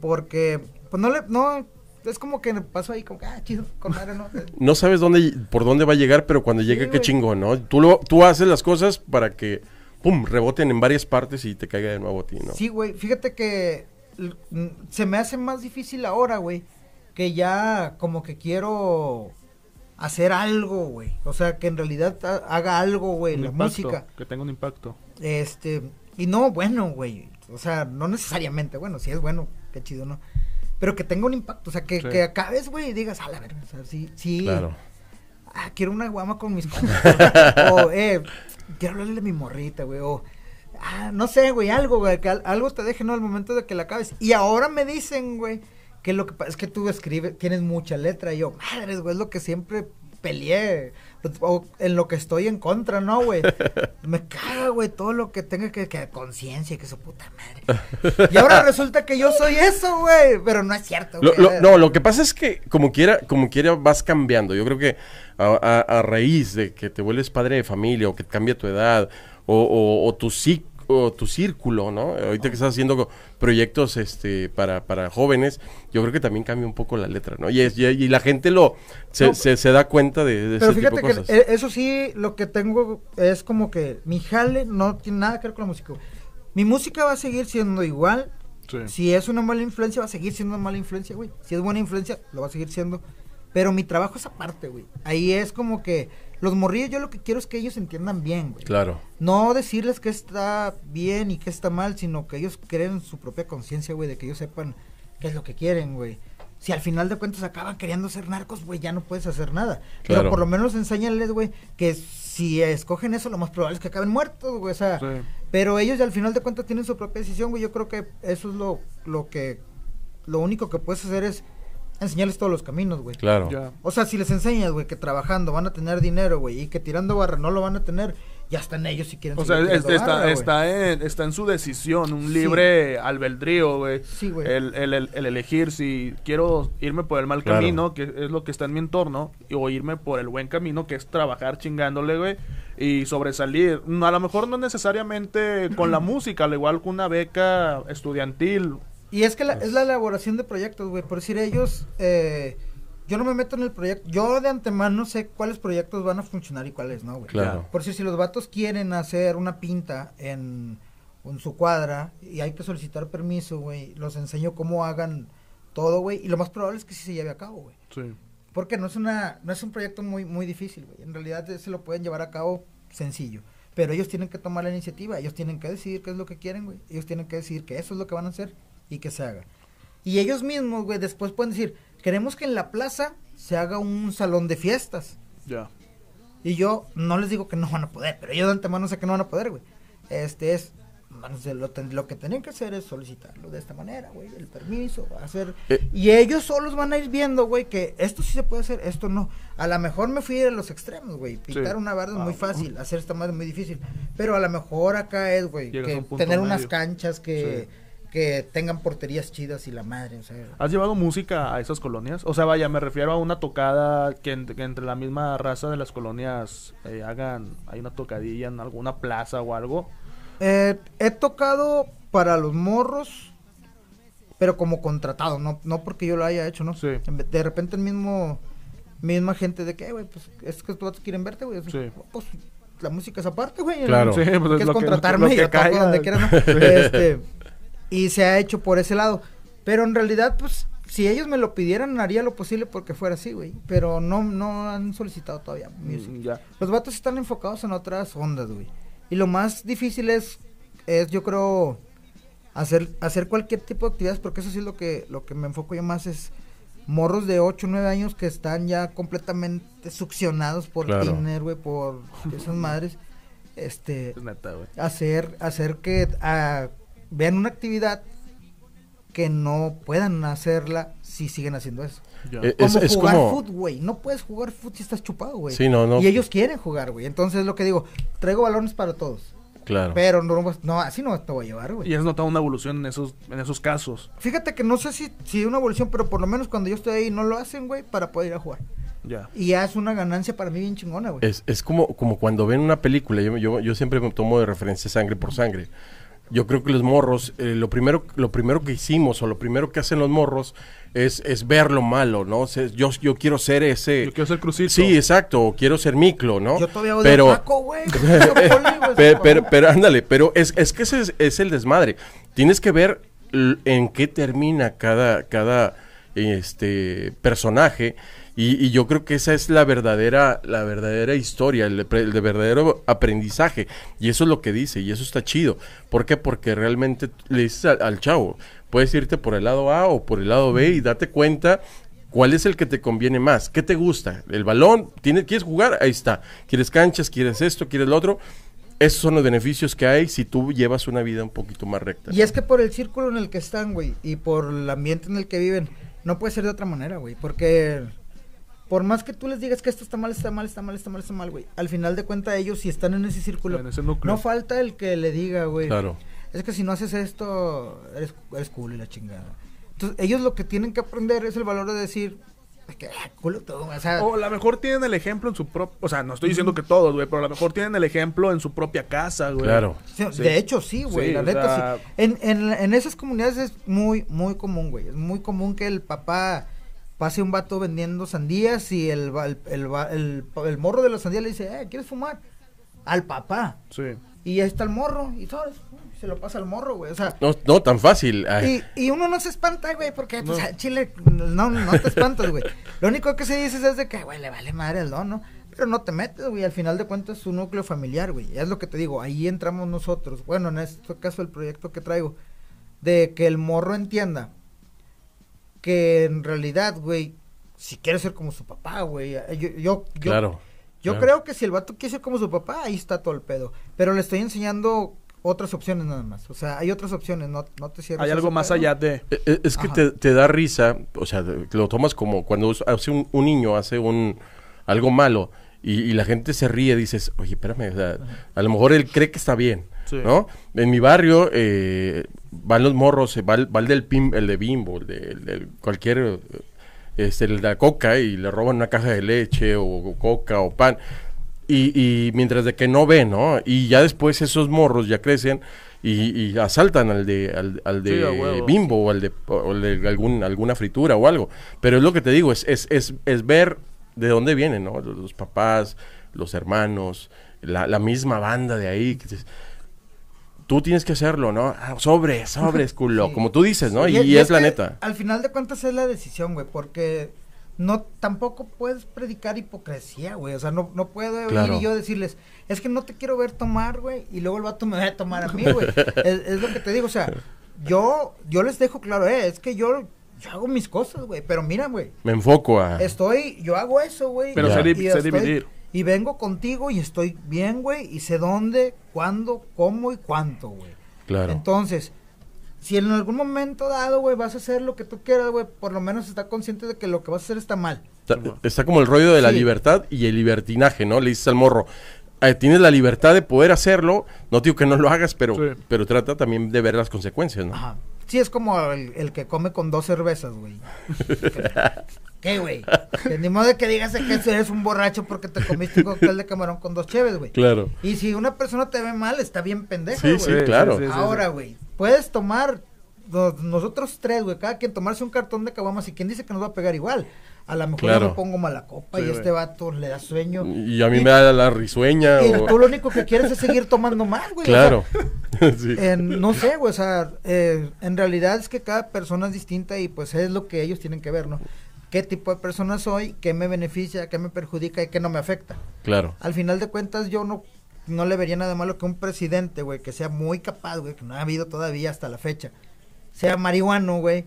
Porque, pues no le, no, es como que pasó ahí como que, ah, chido, con madre, ¿no? No sabes dónde, por dónde va a llegar, pero cuando llegue, qué chingón, ¿no? Tú, lo, tú haces las cosas para que, pum, reboten en varias partes y te caiga de nuevo a ti, ¿no? Sí, güey, fíjate que se me hace más difícil ahora, güey, que ya como que quiero hacer algo, güey. O sea, que en realidad ha- haga algo, güey, la impacto, música. Que tenga un impacto. Este, y no bueno, güey. O sea, no necesariamente, bueno, si es bueno, qué chido, ¿no? Pero que tenga un impacto, o sea, que, Sí. que acabes, güey, y digas, a la verga, o sea, sí, sí. Claro. Ah, quiero una guama con mis compas. o, eh, quiero hablarle de mi morrita, güey. O, ah, no sé, güey, algo, güey, que al- algo te deje, ¿no? Al momento de que la acabes. Y ahora me dicen, güey, que lo que pasa es que tú escribes, tienes mucha letra. Y yo, madres, güey, es lo que siempre peleé. Pues, O en lo que estoy en contra, ¿no, güey? Me caga, güey, todo lo que tenga que, que conciencia y que su puta madre. Y ahora resulta que yo soy eso, güey. Pero no es cierto, güey. lo- no, lo que pasa es que como quiera, como quiera vas cambiando. Yo creo que a, a- a raíz de que te vuelves padre de familia o que cambia tu edad o, o- o tu ci- o tu círculo, ¿no? Ahorita que estás haciendo proyectos este para, para jóvenes, yo creo que también cambia un poco la letra, ¿no? Y, es, y, y la gente lo se, No, se, se da cuenta de, de Pero ese tipo fíjate de que cosas. eh, eso sí, lo que tengo es como que mi jale no tiene nada que ver con la música. Mi música va a seguir siendo igual. Sí. Si es una mala influencia, va a seguir siendo una mala influencia, güey. Si es buena influencia, lo va a seguir siendo. Pero mi trabajo es aparte, güey. Ahí es como que los morrillos, yo lo que quiero es que ellos entiendan bien, güey. Claro. No decirles que está bien y que está mal, sino que ellos creen su propia conciencia, güey, de que ellos sepan qué es lo que quieren, güey. Si al final de cuentas acaban queriendo ser narcos, güey, ya no puedes hacer nada. Claro. Pero por lo menos enséñales, güey, que si escogen eso, lo más probable es que acaben muertos, güey. O sea, Sí. pero ellos al final de cuentas tienen su propia decisión, güey. Yo creo que eso es lo, lo que, lo único que puedes hacer es enseñarles todos los caminos, güey. Claro. Ya. O sea, si les enseñas, güey, que trabajando van a tener dinero, güey, y que tirando barra no lo van a tener, ya están ellos si quieren O sea, es- está, barra, está, en, está en su decisión, un Sí. libre albedrío, güey. Sí, güey. El, el, el- el elegir si quiero irme por el mal Claro. camino, que es lo que está en mi entorno, o irme por el buen camino, que es trabajar chingándole, güey, y sobresalir. No, A lo mejor no necesariamente con la música, al igual que una beca estudiantil. Y es que la- es la elaboración de proyectos, güey. Por decir ellos, eh, yo no me meto en el proyecto. Yo de antemano sé cuáles proyectos van a funcionar y cuáles no, güey. Claro. Por decir, si los vatos quieren hacer una pinta en, en su cuadra y hay que solicitar permiso, güey, los enseño cómo hagan todo, güey. Y lo más probable es que sí se lleve a cabo, güey. Sí. Porque no es una, no es un proyecto muy, muy difícil, güey. En realidad eh, se lo pueden llevar a cabo sencillo. Pero ellos tienen que tomar la iniciativa, ellos tienen que decidir qué es lo que quieren, güey. Ellos tienen que decidir que eso es lo que van a hacer y que se haga. Y ellos mismos, güey, después pueden decir, queremos que en la plaza se haga un salón de fiestas. Ya. Y yo no les digo que no van a poder, pero ellos de antemano sé que no van a poder, güey. Este es, lo, ten- lo que tenían que hacer es solicitarlo de esta manera, güey, el permiso, hacer... Eh. Y ellos solos van a ir viendo, güey, que esto sí se puede hacer, esto no. A lo mejor me fui a los extremos, güey. Pintar Sí. una barda es Ah, muy fácil, hacer esta madre es muy difícil. Pero a lo mejor acá es, güey, que un tener unas canchas que, que tengan porterías chidas y la madre, o sea... ¿Has llevado música a esas colonias? O sea, vaya, me refiero a una tocada que, en- que entre la misma raza de las colonias eh, hagan, hay una tocadilla en alguna plaza o algo. Eh, he tocado para los morros, pero como contratado, no, no porque yo lo haya hecho, ¿no? Sí. De repente el mismo, misma gente de que, "Eh, güey, pues es que vatos quieren verte, güey. Sí. Pues la música es aparte, güey. Claro. Sí, pues, es lo que- contratarme lo y yo toco donde quiera, ¿no? Este, y se ha hecho por ese lado. Pero en realidad, pues, si ellos me lo pidieran, haría lo posible porque fuera así, güey. Pero no, no han solicitado todavía music. Mm, ya. Los vatos están enfocados en otras ondas, güey. Y lo más difícil es, es yo creo, hacer, hacer cualquier tipo de actividades, porque eso sí es lo que, lo que me enfoco yo más es morros de 8 o 9 años que están ya completamente succionados por Claro. Tinder, güey, por esas madres. Este, Es neta, güey. hacer, hacer que ah, vean una actividad que no puedan hacerla si siguen haciendo eso. Como Es- es jugar como- fútbol, güey. No puedes jugar fútbol si estás chupado, güey. Sí, no, no. Y ellos quieren jugar, güey. Entonces es lo que digo, traigo balones para todos. Claro. Pero no, no, así no te voy a llevar, güey. Y has notado una evolución en esos, en esos casos. Fíjate que no sé si, si una evolución, pero por lo menos cuando yo estoy ahí no lo hacen, güey, para poder ir a jugar. Ya. Y ya es una ganancia para mí bien chingona, güey. Es, es como, como cuando ven una película, yo, yo, yo siempre me tomo de referencia sangre por sangre. Yo creo que los morros, eh, lo, primero, lo primero que hicimos o lo primero que hacen los morros es, es ver lo malo, ¿no? O sea, yo, yo quiero ser ese... Yo quiero ser crucito. Sí, exacto, o quiero ser miclo, ¿no? Yo todavía odio pero, güey. Por pero, favor. pero ándale, pero es, es que ese es, es el desmadre. Tienes que ver en qué termina cada, cada este personaje. Y, y yo creo que esa es la verdadera, la verdadera historia, el, el de verdadero aprendizaje. Y eso es lo que dice, y eso está chido. ¿Por qué? Porque realmente le dices al, al chavo, puedes irte por el lado A o por el lado B y date cuenta ¿Cuál es el que te conviene más? ¿Qué te gusta? ¿El balón? ¿Tienes, ¿Quieres jugar? Ahí está. ¿Quieres canchas? ¿Quieres esto? ¿Quieres lo otro? Esos son los beneficios que hay si tú llevas una vida un poquito más recta. Y es que por el círculo en el que están, güey, y por el ambiente en el que viven, no puede ser de otra manera, güey, porque por más que tú les digas que esto está mal, está mal, está mal, está mal, está mal, güey, al final de cuentas ellos si están en ese círculo, En ese núcleo. no falta el que le diga, güey, Claro. es que si no haces esto, eres, eres culo y la chingada. Entonces ellos lo que tienen que aprender es el valor de decir, "Es que, ah, culo todo, o sea, O a lo mejor tienen el ejemplo en su propio... O sea, no estoy diciendo que todos, güey, pero a lo mejor tienen el ejemplo en su propia casa, güey. Claro. Sí, Sí. De hecho, sí, güey, Sí, la neta sea- sí. En, en, en esas comunidades es muy, muy común, güey. Es muy común que el papá pase un vato vendiendo sandías y el, el, el, el- el morro de la sandía le dice, eh, ¿quieres fumar? Al papá. Sí. Y ahí está el morro y todo, se lo pasa al morro, güey. O sea, No, no tan fácil. Y, y uno no se espanta, güey, porque pues, No. chile no, no te espantas, güey. Lo único que se dice es de que, güey, le vale madre el don, ¿no? Pero no te metes, güey, al final de cuentas es su núcleo familiar, güey. Es lo que te digo, ahí entramos nosotros. Bueno, en este caso el proyecto que traigo, de que el morro entienda que en realidad, güey, si quiere ser como su papá, güey. Yo, yo, yo, claro. yo claro. creo que si el vato quiere ser como su papá, ahí está todo el pedo. Pero le estoy enseñando otras opciones nada más. O sea, hay otras opciones, no, no te cierres. Hay a algo más pedo. allá de... Eh, eh, Es que te, te da risa, o sea, lo tomas como cuando hace un, un niño hace un algo malo y, y la gente se ríe, dices, oye, espérame, o sea, a lo mejor él cree que está bien, Sí. ¿no? En mi barrio eh, van los morros, va, el- va el del pim, el de bimbo, el de, el cualquier, este, el de la coca y le roban una caja de leche o, o coca o pan. Y, y mientras de que no ve, ¿no? Y ya después esos morros ya crecen y, y asaltan al de, al, al de Sí, bimbo o al de, o al de algún, alguna fritura o algo. Pero es lo que te digo, es, es, es, es ver de dónde vienen, ¿no? Los, los papás, los hermanos, la, la misma banda de ahí. que tú tienes que hacerlo, ¿no? Ah, sobre, sobre, culo, Sí. como tú dices, ¿no? Y, Y- y es, es la neta. Al final de cuentas es la decisión, güey, porque no tampoco puedes predicar hipocresía, güey. O sea, no, no puedo Claro. ir y yo decirles, es que no te quiero ver tomar, güey, y luego el vato me va a tomar a mí, güey. es, es lo que te digo, o sea, yo, yo les dejo claro, eh, es que yo, yo hago mis cosas, güey, pero mira, güey, Me enfoco a... estoy, yo hago eso, güey. Pero sé, di- sé estoy- dividir. Y vengo contigo y estoy bien, güey, y sé dónde, cuándo, cómo y cuánto, güey. Claro. Entonces, si en algún momento dado, güey, vas a hacer lo que tú quieras, güey, por lo menos está consciente de que lo que vas a hacer está mal. Está, está como el rollo de la Sí. libertad y el libertinaje, ¿no? Le dices al morro, eh, tienes la libertad de poder hacerlo, no digo que no lo hagas, pero, Sí. pero trata también de ver las consecuencias, ¿no? Ajá. Sí, es como el, el que come con dos cervezas, güey. ¿Qué, güey? Ni modo de que digas que eres un borracho porque te comiste un cóctel de camarón con dos cheves, güey. Claro. Y si una persona te ve mal, está bien pendejo, güey. sí, claro. sí, sí, Ahora, güey, puedes tomar nos- nosotros tres, güey, cada quien tomarse un cartón de caguamas y quién dice que nos va a pegar igual. A lo mejor Claro. yo me pongo mala copa Sí, y este vato le da sueño. Y a mí me da la risueña. Y o- tú lo único que quieres es seguir tomando más, güey. o Claro. sea, Sí. eh, no sé, güey, o sea, eh, en realidad es que cada persona es distinta y pues es lo que ellos tienen que ver, ¿no? ¿Qué tipo de persona soy? ¿Qué me beneficia? ¿Qué me perjudica? ¿Y qué no me afecta? Claro. Al final de cuentas yo no, no le vería nada malo que un presidente, güey, que sea muy capaz, güey, que no ha habido todavía hasta la fecha, sea marihuano, güey,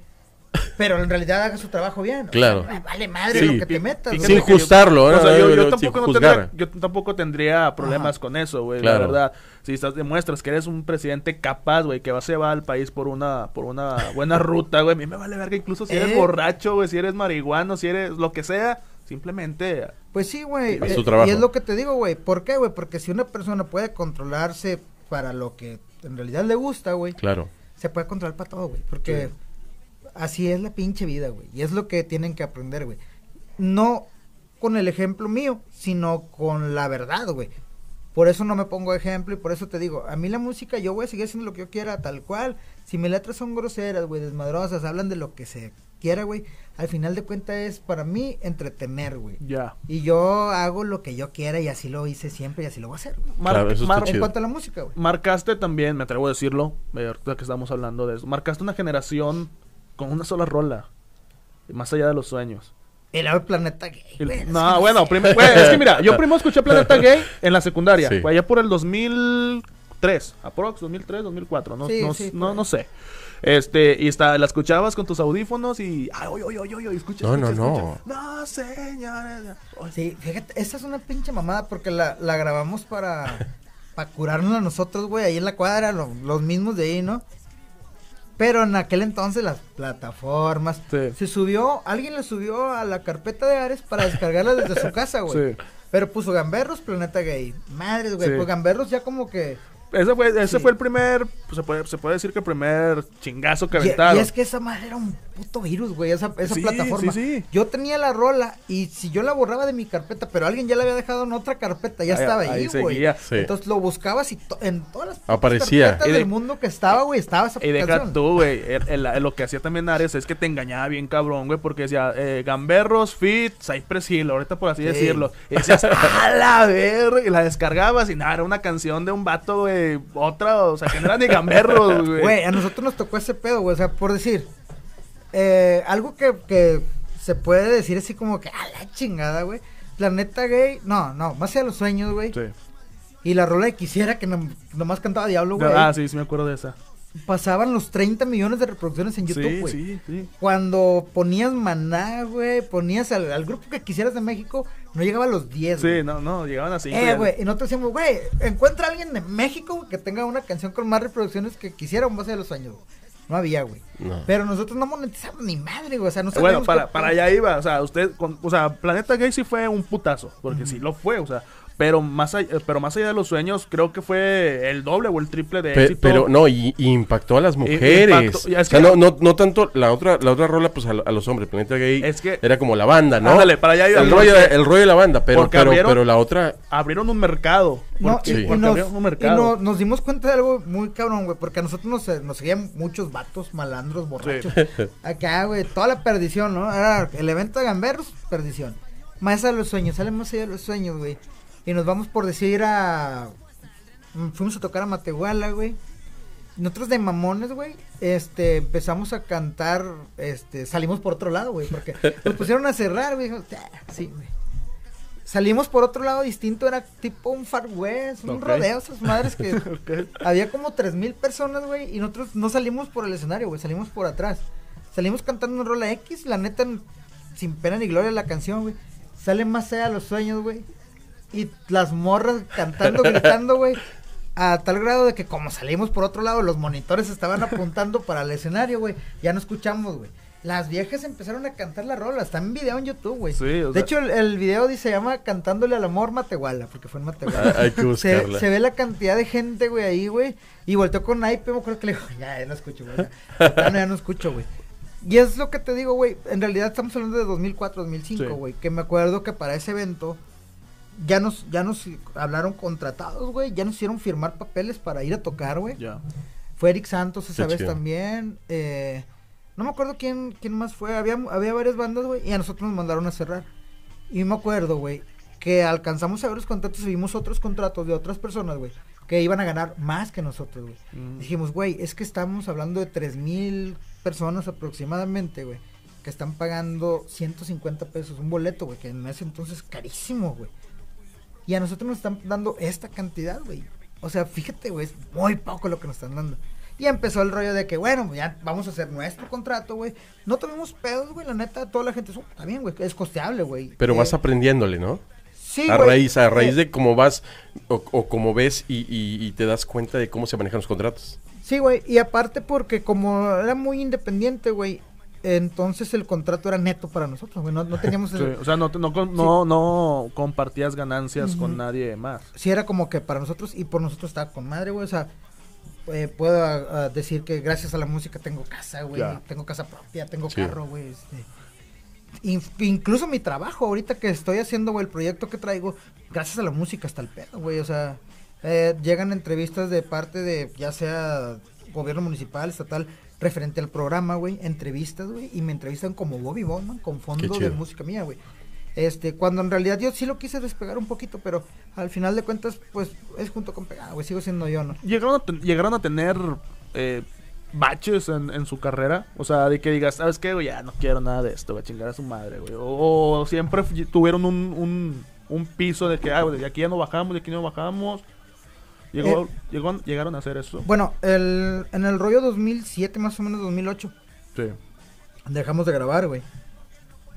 pero en realidad haga su trabajo bien. O sea, Claro. vale madre Sí. lo que te metas, Fíjate güey. Sin yo- juzgarlo, o sea, yo, yo Sin tampoco no tendría, yo tampoco tendría problemas con eso, güey. Claro. La verdad, si estás demuestras que eres un presidente capaz, güey, que va a llevar al país por una por una buena ruta, güey. A mí me vale verga incluso si eres Eh. borracho, güey, si eres marihuano, si eres lo que sea, simplemente Pues sí, güey. Es eh, su trabajo. Y es lo que te digo, güey. ¿Por qué, güey? Porque si una persona puede controlarse para lo que en realidad le gusta, güey, Claro. se puede controlar para todo, güey. Porque así es la pinche vida, güey. Y es lo que tienen que aprender, güey. No con el ejemplo mío, sino con la verdad, güey. Por eso no me pongo ejemplo y por eso te digo, a mí la música yo voy a seguir haciendo lo que yo quiera, tal cual. Si mis letras son groseras, güey, desmadrosas, hablan de lo que se quiera, güey, al final de cuentas es para mí entretener, güey. ya. Y yo hago lo que yo quiera y así lo hice siempre y así lo voy a hacer, güey. Mar- Claro, eso está mar- chido. En cuanto a la música, güey. marcaste también, me atrevo a decirlo, eh, ahorita que estamos hablando de eso, marcaste una generación con una sola rola, y más allá de los sueños. El el planeta gay, Y- no, bueno, güey, es que mira, yo primero escuché Planeta Gay en la secundaria, Sí. fue allá por el 2003, aprox, 2003, 2004, no, Sí, no, sí, no, no sé. Este, y está, la escuchabas con tus audífonos y, ay, oy, oy, oy, oy, oy, escucha, No, no, escucha, no. escucha. No, señores. Ay, Sí, fíjate, esa es una pinche mamada porque la, la grabamos para, para curarnos a nosotros, güey, ahí en la cuadra, lo- los mismos de ahí, ¿no? Pero en aquel entonces las plataformas, Sí. se subió, alguien le subió a la carpeta de Ares para descargarla desde su casa, güey. Sí. Pero puso Gamberros, Planeta Gay. Madres, güey, Sí. pues Gamberros ya como que... Ese fue, ese fue el primer, pues, se puede, se puede decir que el primer chingazo que Y, aventaron. y es que esa madre era un puto virus, güey, esa, esa Sí, plataforma. sí, sí. Yo tenía la rola y si yo la borraba de mi carpeta, pero alguien ya la había dejado en otra carpeta, ya Ahí- estaba ahí ahí, güey. seguía. Sí. Entonces lo buscabas y to- en todas las Aparecía. carpetas Y de- del mundo que estaba, güey, estaba esa Y deja tú, güey. el- el- el- lo que hacía también Ares es que te engañaba bien cabrón, güey. Porque decía, eh, Gamberros, Fit, Cypress Hill, ahorita por así Sí. decirlo. Y decías, a la verga. Y la descargabas y nada, era una canción de un vato, güey. Otra, o sea, que no era ni Gamberros, güey. Güey, a nosotros nos tocó ese pedo, güey, o sea, por decir, eh, algo que, que se puede decir así como que, a la chingada, güey. Planeta Gay, no, no, más allá de los sueños, güey. Sí. Y la rola de Quisiera, que nom- nomás cantaba Diablo, güey. Ah, sí, sí me acuerdo de esa. Pasaban los 30 millones de reproducciones en YouTube, sí, güey. sí, sí. Cuando ponías Maná, güey, ponías al, al grupo que quisieras de México, no llegaba a los 10, güey. Sí, no, no, llegaban así. Eh, güey, y nosotros decíamos, güey, encuentra a alguien de México que tenga una canción con más reproducciones que quisiera un base de los años, güey. No había, güey. No. Pero nosotros no monetizamos ni madre, güey. O sea, no Bueno, para, para allá iba, o sea, usted, con- o sea, Planeta Gay sí fue un putazo, porque sí lo fue, o sea, pero más allá, pero más allá de los sueños, creo que fue el doble o el triple de Pe- éxito. pero no, y, y impactó a las mujeres. impactó- o sea, no, no, no tanto la otra, la otra rola, pues a, a los hombres. Planeta Gay Es que- era como la banda, ¿no? Ándale, para allá iba, el, rollo, el rollo de la banda, pero, porque pero, abrieron- pero la otra, abrieron un mercado. No, porque, Sí. y nos, abrieron un y mercado. no- nos dimos cuenta de algo muy cabrón, güey. Porque a nosotros nos, nos seguían muchos vatos, malandros, borrachos. Acá, güey, toda la perdición, ¿no? Era el evento de Gamberros, perdición. Más allá de los sueños, sale más allá de los sueños, güey. Y nos vamos por decir a. mm, Fuimos a tocar a Matehuala, güey. Nosotros de mamones, güey, este, empezamos a cantar, este, salimos por otro lado, güey, porque nos pusieron a cerrar, güey, "Ah, sí, güey. Salimos por otro lado distinto, era tipo un Far West, un rodeo, esas madres que había como tres mil personas, güey, y nosotros no salimos por el escenario, güey, salimos por atrás. Salimos cantando una rola X, la neta, sin pena ni gloria la canción, güey. Sale más allá de los sueños, güey. Y las morras cantando, gritando, güey. A tal grado de que como salimos por otro lado, los monitores estaban apuntando para el escenario, güey. Ya no escuchamos, güey. Las viejas empezaron a cantar la rola. Está en video en YouTube, güey. Sí, de sea- hecho, el, el video dice, se llama Cantándole al amor Matehuala, porque fue en Matehuala. Ah, hay que Se, buscarla. se ve la cantidad de gente, güey, ahí, güey. Y volteó con Naipe, me acuerdo que le dijo, ya, ya no escucho, güey. Ya, ya no, ya no escucho, güey. Y es lo que te digo, güey. En realidad estamos hablando de 2004, 2005, Sí. güey. Que me acuerdo que para ese evento ya nos, ya nos hablaron contratados, güey. Ya nos hicieron firmar papeles para ir a tocar, güey. Ya. Fue Eric Santos esa Qué vez chido. también. eh, no me acuerdo quién, quién más fue. Había, había varias bandas, güey. Y a nosotros nos mandaron a cerrar. Y me acuerdo, güey, que alcanzamos a ver los contratos y vimos otros contratos de otras personas, güey. Que iban a ganar más que nosotros, güey. Mm. Dijimos, güey, es que estamos hablando de 3000 personas aproximadamente, güey. Que están pagando 150 pesos un boleto, güey. Que en ese entonces es carísimo, güey. Y a nosotros nos están dando esta cantidad, güey. O sea, fíjate, güey, es muy poco lo que nos están dando. Y empezó el rollo de que, bueno, ya vamos a hacer nuestro contrato, güey. No tuvimos pedos, güey, la neta, toda la gente, "Oh, está bien, güey, es costeable, güey. Pero Eh, vas aprendiéndole, ¿no? sí, a raíz, a raíz Eh, de cómo vas o, o cómo ves y, y- y te das cuenta de cómo se manejan los contratos. Sí, güey, y aparte porque como era muy independiente, güey, entonces el contrato era neto para nosotros, güey, no, no teníamos... Sí, el- o sea, no, no, compartías ganancias con nadie más. sí era como que para nosotros y por nosotros estaba con madre, güey, o sea, eh, puedo ah, ah, decir que gracias a la música tengo casa, güey, Ya. tengo casa propia, tengo Sí. carro, güey, este, incluso mi trabajo ahorita que estoy haciendo, güey, el proyecto que traigo, gracias a la música está el pedo, güey, o sea, eh, llegan entrevistas de parte de, ya sea gobierno municipal, estatal, referente al programa, güey, entrevistas, güey, y me entrevistan como Bobby Bowman, con fondo de música mía, güey. Este, cuando en realidad yo sí lo quise despegar un poquito, pero al final de cuentas, pues, es junto con pegado, güey, sigo siendo yo, ¿no? ¿Llegaron a, ten- llegaron a tener eh, baches en, en su carrera? O sea, de que digas, ¿sabes qué, güey? Ya no quiero nada de esto, voy a chingar a su madre, güey. O, o siempre tuvieron un, un, un piso de que, ah, güey, de aquí ya no bajamos, de aquí no bajamos. Llegó, Eh. llegó- llegaron a hacer eso. Bueno, el, en el rollo 2007, más o menos 2008, Sí. dejamos de grabar, güey.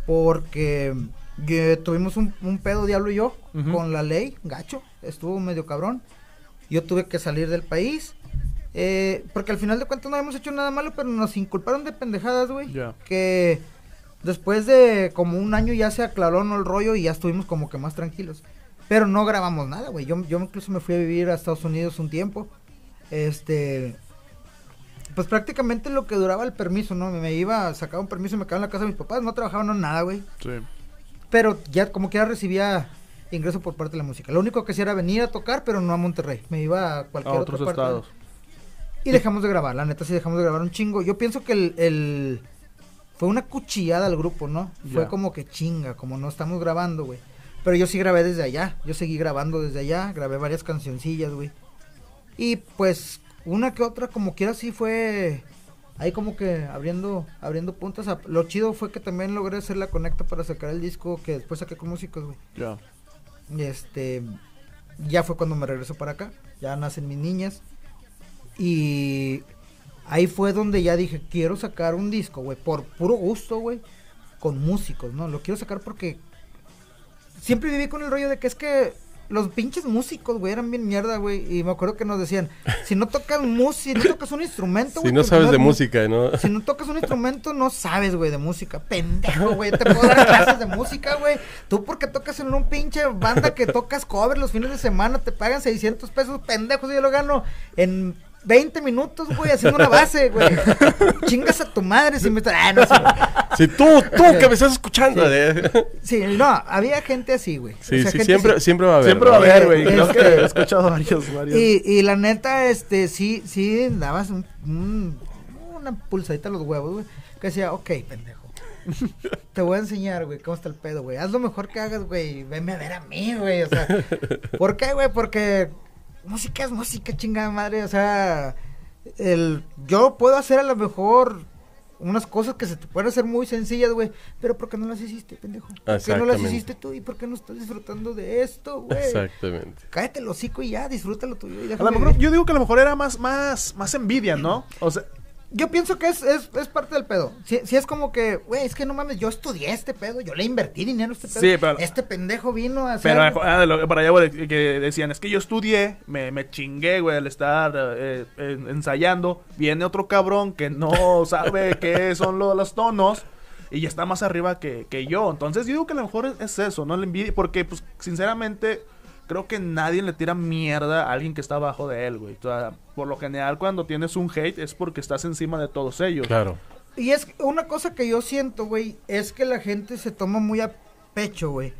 Porque eh, tuvimos un, un pedo, Diablo y yo, con la ley, gacho. Estuvo medio cabrón. Yo tuve que salir del país. eh, porque al final de cuentas no habíamos hecho nada malo, pero nos inculparon de pendejadas, güey. Ya. Que después de como un año ya se aclaró ¿no? el rollo y ya estuvimos como que más tranquilos. Pero no grabamos nada, güey. Yo, yo incluso me fui a vivir a Estados Unidos un tiempo. Este. Pues prácticamente lo que duraba el permiso, ¿no? Me iba, sacaba un permiso y me quedaba en la casa de mis papás. No trabajaba no nada, güey. Sí. Pero ya como que ya recibía ingreso por parte de la música. Lo único que hacía era venir a tocar, pero no a Monterrey. Me iba a A cualquier otra otros parte. estados. Y dejamos de grabar, la neta sí dejamos de grabar un chingo. Yo pienso que el, el- fue una cuchillada al grupo, ¿no? Fue como que chinga, como no estamos grabando, güey. Pero yo sí grabé desde allá, yo seguí grabando desde allá, grabé varias cancioncillas, güey. Y pues una que otra como quiera sí fue ahí como que abriendo abriendo puntas. A- Lo chido fue que también logré hacer la conecta para sacar el disco que después saqué con músicos, güey. Ya. Este ya fue cuando me regreso para acá, ya nacen mis niñas y ahí fue donde ya dije, quiero sacar un disco, güey, por puro gusto, güey, con músicos, ¿no? Lo quiero sacar porque siempre viví con el rollo de que es que los pinches músicos, güey, eran bien mierda, güey, y me acuerdo que nos decían, si no tocas música, si no tocas un instrumento, Si güey, no pues sabes de música, ¿no? si no tocas un instrumento, no sabes, güey, de música. Pendejo, güey. Te puedo dar clases de música, güey. Tú porque tocas en un pinche banda que tocas cover los fines de semana, te pagan 600 pesos, pendejo. Yo lo gano en 20 minutos, güey, haciendo una base, güey. Chingas a tu madre si me... Ah, no, sí. Si tú, tú que me estás escuchando. ¿eh? Sí, no, había gente así, güey. O Sí, sea, sí, gente siempre, así. siempre va a haber. Siempre va a haber, güey. Creo Este- que he escuchado varios, varios. Y, y la neta, este, sí, sí, dabas un, un- una pulsadita a los huevos, güey. Que decía, ok, pendejo. Te voy a enseñar, güey, cómo está el pedo, güey. Haz lo mejor que hagas, güey. Venme a ver a mí, güey. O sea, ¿por qué, güey? Porque música es música, chingada madre. O sea, el, yo puedo hacer a lo mejor unas cosas que se te pueden hacer muy sencillas, güey. Pero ¿por qué no las hiciste, pendejo? ¿Por qué no las hiciste tú? ¿Y por qué no estás disfrutando de esto, güey? Exactamente. Cállate el hocico y ya, disfrútalo tuyo. Y A lo mejor, yo digo que a lo mejor era más, más, más envidia, ¿no? O sea, Yo pienso que es, es, es parte del pedo. Si, si es como que, güey, es que no mames, yo estudié este pedo, yo le invertí dinero a este pedo. Sí, pero- Este pendejo vino a hacer... Pero ah, lo- para allá, güey, que decían, es que yo estudié, me, me chingué, güey, al estar eh, eh, ensayando. Viene otro cabrón que no sabe qué son lo- los tonos y ya está más arriba que, que yo. Entonces, yo digo que a lo mejor es, es eso, ¿no? La envidia, porque, pues, sinceramente, creo que nadie le tira mierda a alguien que está abajo de él, güey. O sea, por lo general, cuando tienes un hate es porque estás encima de todos ellos. Claro. Y es una cosa que yo siento, güey, es que la gente se toma muy a pecho, güey.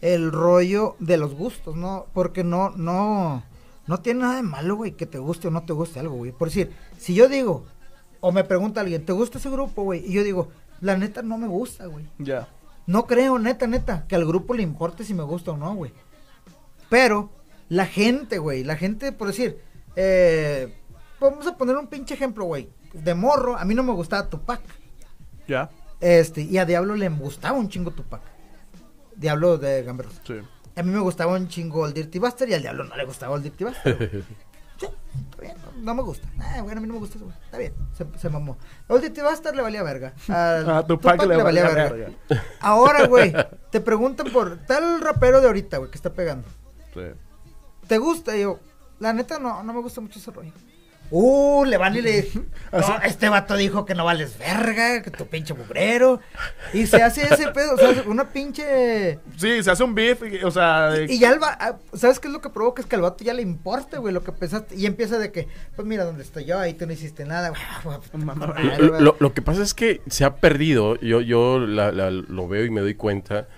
El rollo de los gustos, ¿no? Porque no, no, No tiene nada de malo, güey, que te guste o no te guste algo, güey. Por decir, si yo digo, o me pregunta alguien, ¿te gusta ese grupo, güey? Y yo digo, la neta no me gusta, güey. Ya. No creo, neta, neta, que al grupo le importe si me gusta o no, güey. Pero la gente, güey, la gente, por decir, eh, vamos a poner un pinche ejemplo, güey. De morro, a mí no me gustaba Tupac. Ya. Este, y a Diablo le gustaba un chingo Tupac. Diablo de Gamberros. Sí. A mí me gustaba un chingo el Dirty Buster y al Diablo no le gustaba el Dirty Buster. Sí, está bien, no, no me gusta. Ah, bueno, a mí no me gusta eso. Está bien, se, se mamó. El Dirty Buster le valía verga. Al A Tupac le valía verga. Ahora, güey, te preguntan por tal rapero de ahorita, güey, que está pegando. Sí. ¿Te gusta? Y yo, la neta, no, no me gusta mucho ese rollo. Uh, le van y le no, este vato dijo que no vales verga, que tu pinche mugrero. Y se hace ese pedo, o sea, una pinche... Sí, se hace un beef, y- o sea, de- Y ya el va, ah, ¿sabes qué es lo que provoca? Es que al vato ya le importa, güey, lo que pensaste. Y empieza de que, pues mira dónde estoy yo, ahí tú no hiciste nada. Mamá, Madre, Lo, güey. lo- lo que pasa es que se ha perdido, yo, yo la- la- lo veo y me doy cuenta,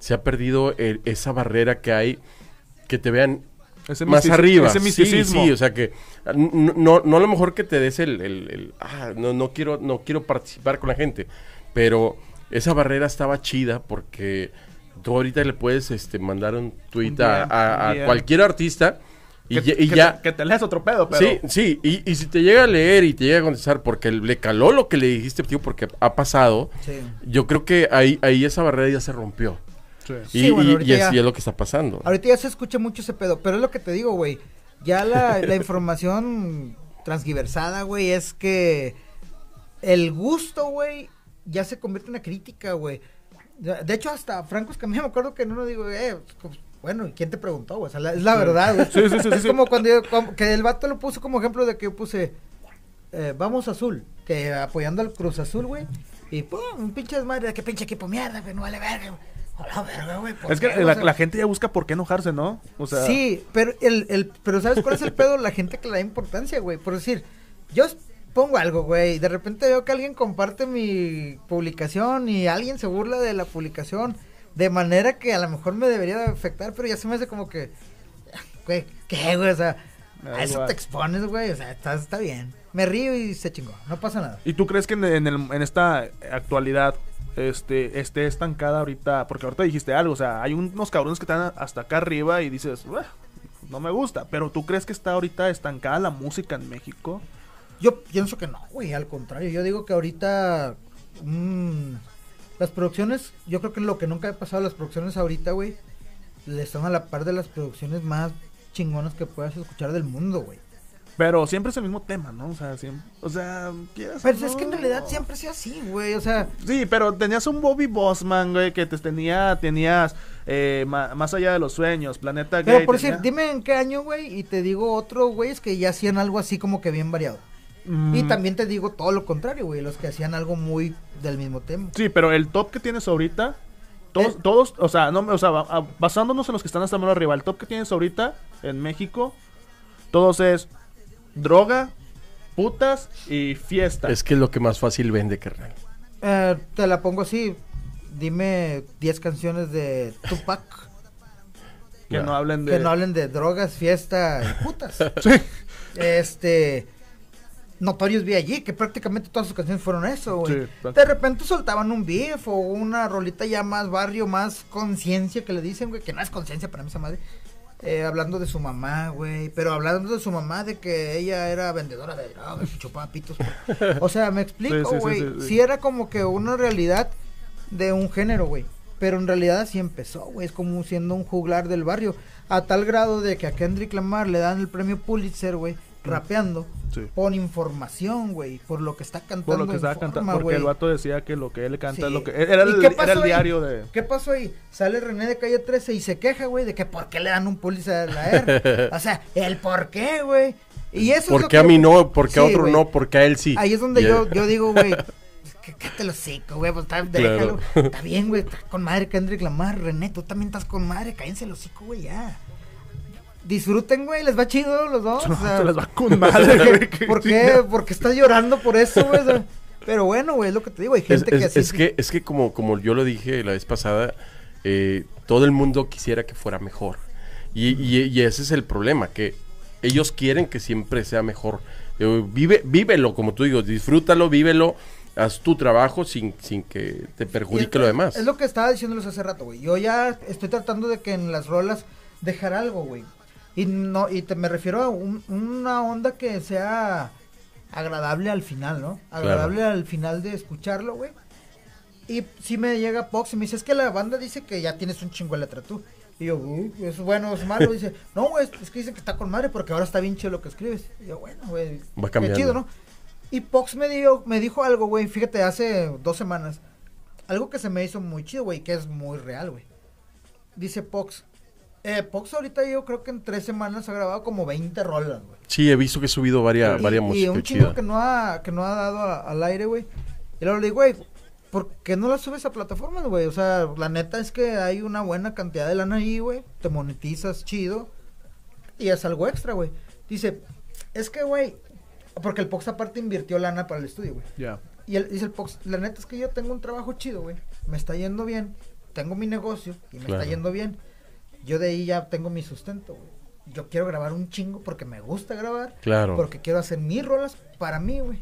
se ha perdido el- esa barrera que hay, que te vean ese más arriba. Ese sí, misticismo. sí, o sea que ah, no, no a lo mejor que te des el, el- el, ah, no, no quiero, no quiero participar con la gente, pero esa barrera estaba chida porque tú ahorita le puedes este, mandar un tweet Un a, DM, a- a un DM. cualquier artista y, que, ya- y que ya... te, que te leas otro pedo, pero... Sí, sí, y, y si te llega a leer y te llega a contestar porque le caló lo que le dijiste, tío, porque ha pasado, Sí. yo creo que ahí, ahí esa barrera ya se rompió. Sí. Y, Sí, bueno, y- ahorita y así ya- es lo que está pasando. Ahorita ya se escucha mucho ese pedo, pero es lo que te digo, güey. Ya la, la información transgiversada, güey, es que el gusto, güey, ya se convierte en una crítica, güey. De hecho, hasta Franco Escamilla me acuerdo que en uno digo, eh, pues, bueno, ¿y ¿quién te preguntó, güey? O sea, la- es la verdad, güey. Sí, sí, sí, Es como cuando yo- como que el vato lo puso como ejemplo de que yo puse, eh, vamos azul, que apoyando al Cruz Azul, güey. Y pum, un pinche desmadre, qué pinche equipo mierda, güey, no vale verga, güey. A la verga, güey. ¿por Es que la, gente ya busca por qué enojarse, ¿no? O sea, sí, pero el, el, pero ¿sabes cuál es el pedo? La gente que le da importancia, güey. Por decir, yo pongo algo, güey, y de repente veo que alguien comparte mi publicación y alguien se burla de la publicación de manera que a lo mejor me debería de afectar, pero ya se me hace como que, güey, ¿qué, güey? O sea, a eso igual. te expones, güey, o sea, está, está bien. Me río y se chingó, no pasa nada. ¿Y tú crees que en, en el- en esta actualidad este, esté estancada ahorita? Porque ahorita dijiste algo, o sea, hay unos cabrones que están hasta acá arriba y dices, "Uah, no me gusta. Pero ¿tú crees que está ahorita estancada la música en México? Yo pienso que no, güey, al contrario. Yo digo que ahorita. mm, las producciones, yo creo que lo que nunca ha pasado, las producciones ahorita, güey, le están a la par de las producciones más chingonas que puedas escuchar del mundo, güey. Pero siempre es el mismo tema, ¿no? O sea, siempre, o sea, quieras o Pero es no. que en realidad siempre ha sido así, güey. O sea, Sí, pero tenías un Bobby Bossman, güey, que te tenía, tenías eh, ma- Más allá de los sueños, Planeta pero Gay. por tenía- decir, dime en qué año, güey, y te digo otro, güey, es que ya hacían algo así como que bien variado. Mm, Y también te digo todo lo contrario, güey, los que hacían algo muy del mismo tema. Sí, pero el top que tienes ahorita, todos, Eh. todos o sea, no, o sea, basándonos en los que están hasta más arriba, el top que tienes ahorita en México, todos es droga, putas y fiesta. Es que es lo que más fácil vende, carnal. Eh, te la pongo así. Dime 10 canciones de Tupac que no hablen de... que no hablen de drogas, fiesta y putas. Sí. Este. Notorious B.I.G., que prácticamente todas sus canciones fueron eso, güey. Sí, de repente soltaban un beef o una rolita ya más barrio, más conciencia que le dicen, güey, que no es conciencia para mí esa madre. Eh, hablando de su mamá, güey, pero hablando de su mamá, de que ella era vendedora de drogas, y chupaba pitos. O sea, me explico, sí, güey. sí, Sí, sí. era como que una realidad de un género, güey. Pero en realidad así empezó, güey. Es como siendo un juglar del barrio. A tal grado de que a Kendrick Lamar le dan el premio Pulitzer, güey, rapeando. Sí. Por información, güey. Por lo que está cantando. Por lo que estaba cantando, porque el vato decía que lo que él canta Sí. es lo que... Era ¿Y el, qué era diario de... ¿Qué pasó ahí? Sale René de calle 13 y se queja, güey, de que por qué le dan un Pulitzer a la R. o sea, el por qué, güey. Y eso es ¿Por qué a mí no? ¿Por qué a otro no? ¿Por qué a él sí? Ahí es donde yo, yo digo, güey, que que te lo seco, güey, pues está, Claro. déjalo. Está bien, güey, está con madre Kendrick Lamar, René, tú también estás con madre, cállense el hocico, güey, ya. Disfruten, güey, les va chido los dos. o sea, Se les va con madre, ¿Por qué? Porque estás llorando por eso, güey. Pero bueno, güey, es lo que te digo, hay Es, gente que es- así. es que, es que como, como yo lo dije la vez pasada, eh, todo el mundo quisiera que fuera mejor. Y, y- y ese es el problema, que ellos quieren que siempre sea mejor. Eh, vive, vívelo, como tú digo, disfrútalo, vívelo, haz tu trabajo sin, sin que te perjudique es- lo demás. Es lo que estaba diciéndoles hace rato, güey. Yo ya estoy tratando de que en las rolas dejar algo, güey. Y no y te me refiero a un- una onda que sea agradable al final, ¿no? Agradable al final de escucharlo, güey. Y si me llega Pox y me dice, es que la banda dice que ya tienes un chingo de letra tú. Y yo, "Uh, ¿es bueno es malo? dice, no, güey, es que dicen que está con madre porque ahora está bien chido lo que escribes. Y yo, bueno, güey, Va qué chido, ¿no? Y Pox me, dio, me dijo algo, güey, fíjate, hace dos semanas. Algo que se me hizo muy chido, güey, que es muy real, güey. Dice Pox. Eh, Pox ahorita yo creo que en tres semanas ha grabado como 20 rolas, güey. Sí, he visto que he subido varias, Y- varias y, músicas un chingo que no ha, que no ha dado a- al aire, güey. Y luego le digo, güey, ¿por qué no la subes a plataformas, güey? O sea, la neta es que hay una buena cantidad de lana ahí, güey. Te monetizas chido. Y es algo extra, güey. Dice, es que, güey, porque el Pox aparte invirtió lana para el estudio, güey. Ya. Y él dice el Pox, la neta es que yo tengo un trabajo chido, güey. Me está yendo bien. Tengo mi negocio y me Claro. está yendo bien. Yo de ahí ya tengo mi sustento, güey. Yo quiero grabar un chingo porque me gusta grabar. Claro. Porque quiero hacer mis rolas para mí, güey.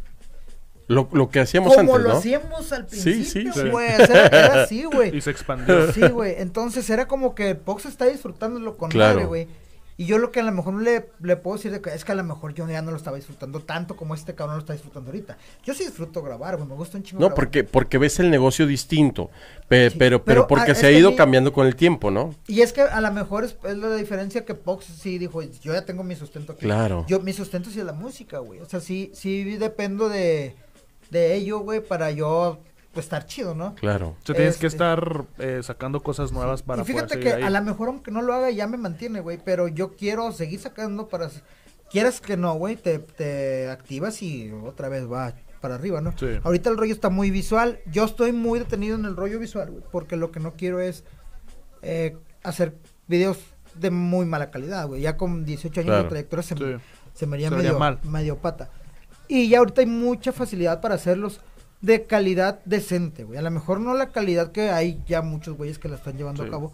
Lo, lo que hacíamos Como antes, lo ¿no? hacíamos al Sí, principio, sí, sí. sea, era así, Y güey. se expandió. Sí, güey. Entonces era como que Pox está disfrutándolo con Claro. madre, güey. Y yo lo que a lo mejor le, le puedo decir de que es que a lo mejor yo ya no lo estaba disfrutando tanto como este cabrón lo está disfrutando ahorita. Yo sí disfruto grabar, güey. Me gusta un chingo No, grabar. porque, porque ves el negocio distinto, pe- Sí, pero, pero, pero, porque ah, se ha ido cambiando con el tiempo, ¿no? Y es que a lo mejor es, es la diferencia que Pox sí dijo, yo ya tengo mi sustento aquí. Claro. Yo, mi sustento sí es la música, güey. O sea, sí, sí dependo de, de ello, güey, para yo estar chido, ¿no? Claro. O sea, tienes que Este- estar eh, sacando cosas nuevas para y fíjate poder que ahí. a lo mejor aunque no lo haga ya me mantiene, güey, pero yo quiero seguir sacando para... Quieras que no, güey, te, te activas y otra vez va para arriba, ¿no? Sí. Ahorita el rollo está muy visual. Yo estoy muy detenido en el rollo visual, güey, porque lo que no quiero es eh, hacer videos de muy mala calidad, güey. Ya con 18 años Claro. de trayectoria se, Sí. se me haría Se medio, mal. medio pata. Y ya ahorita hay mucha facilidad para hacerlos de calidad decente, güey. A lo mejor no la calidad que hay ya muchos güeyes que la están llevando Sí. a cabo,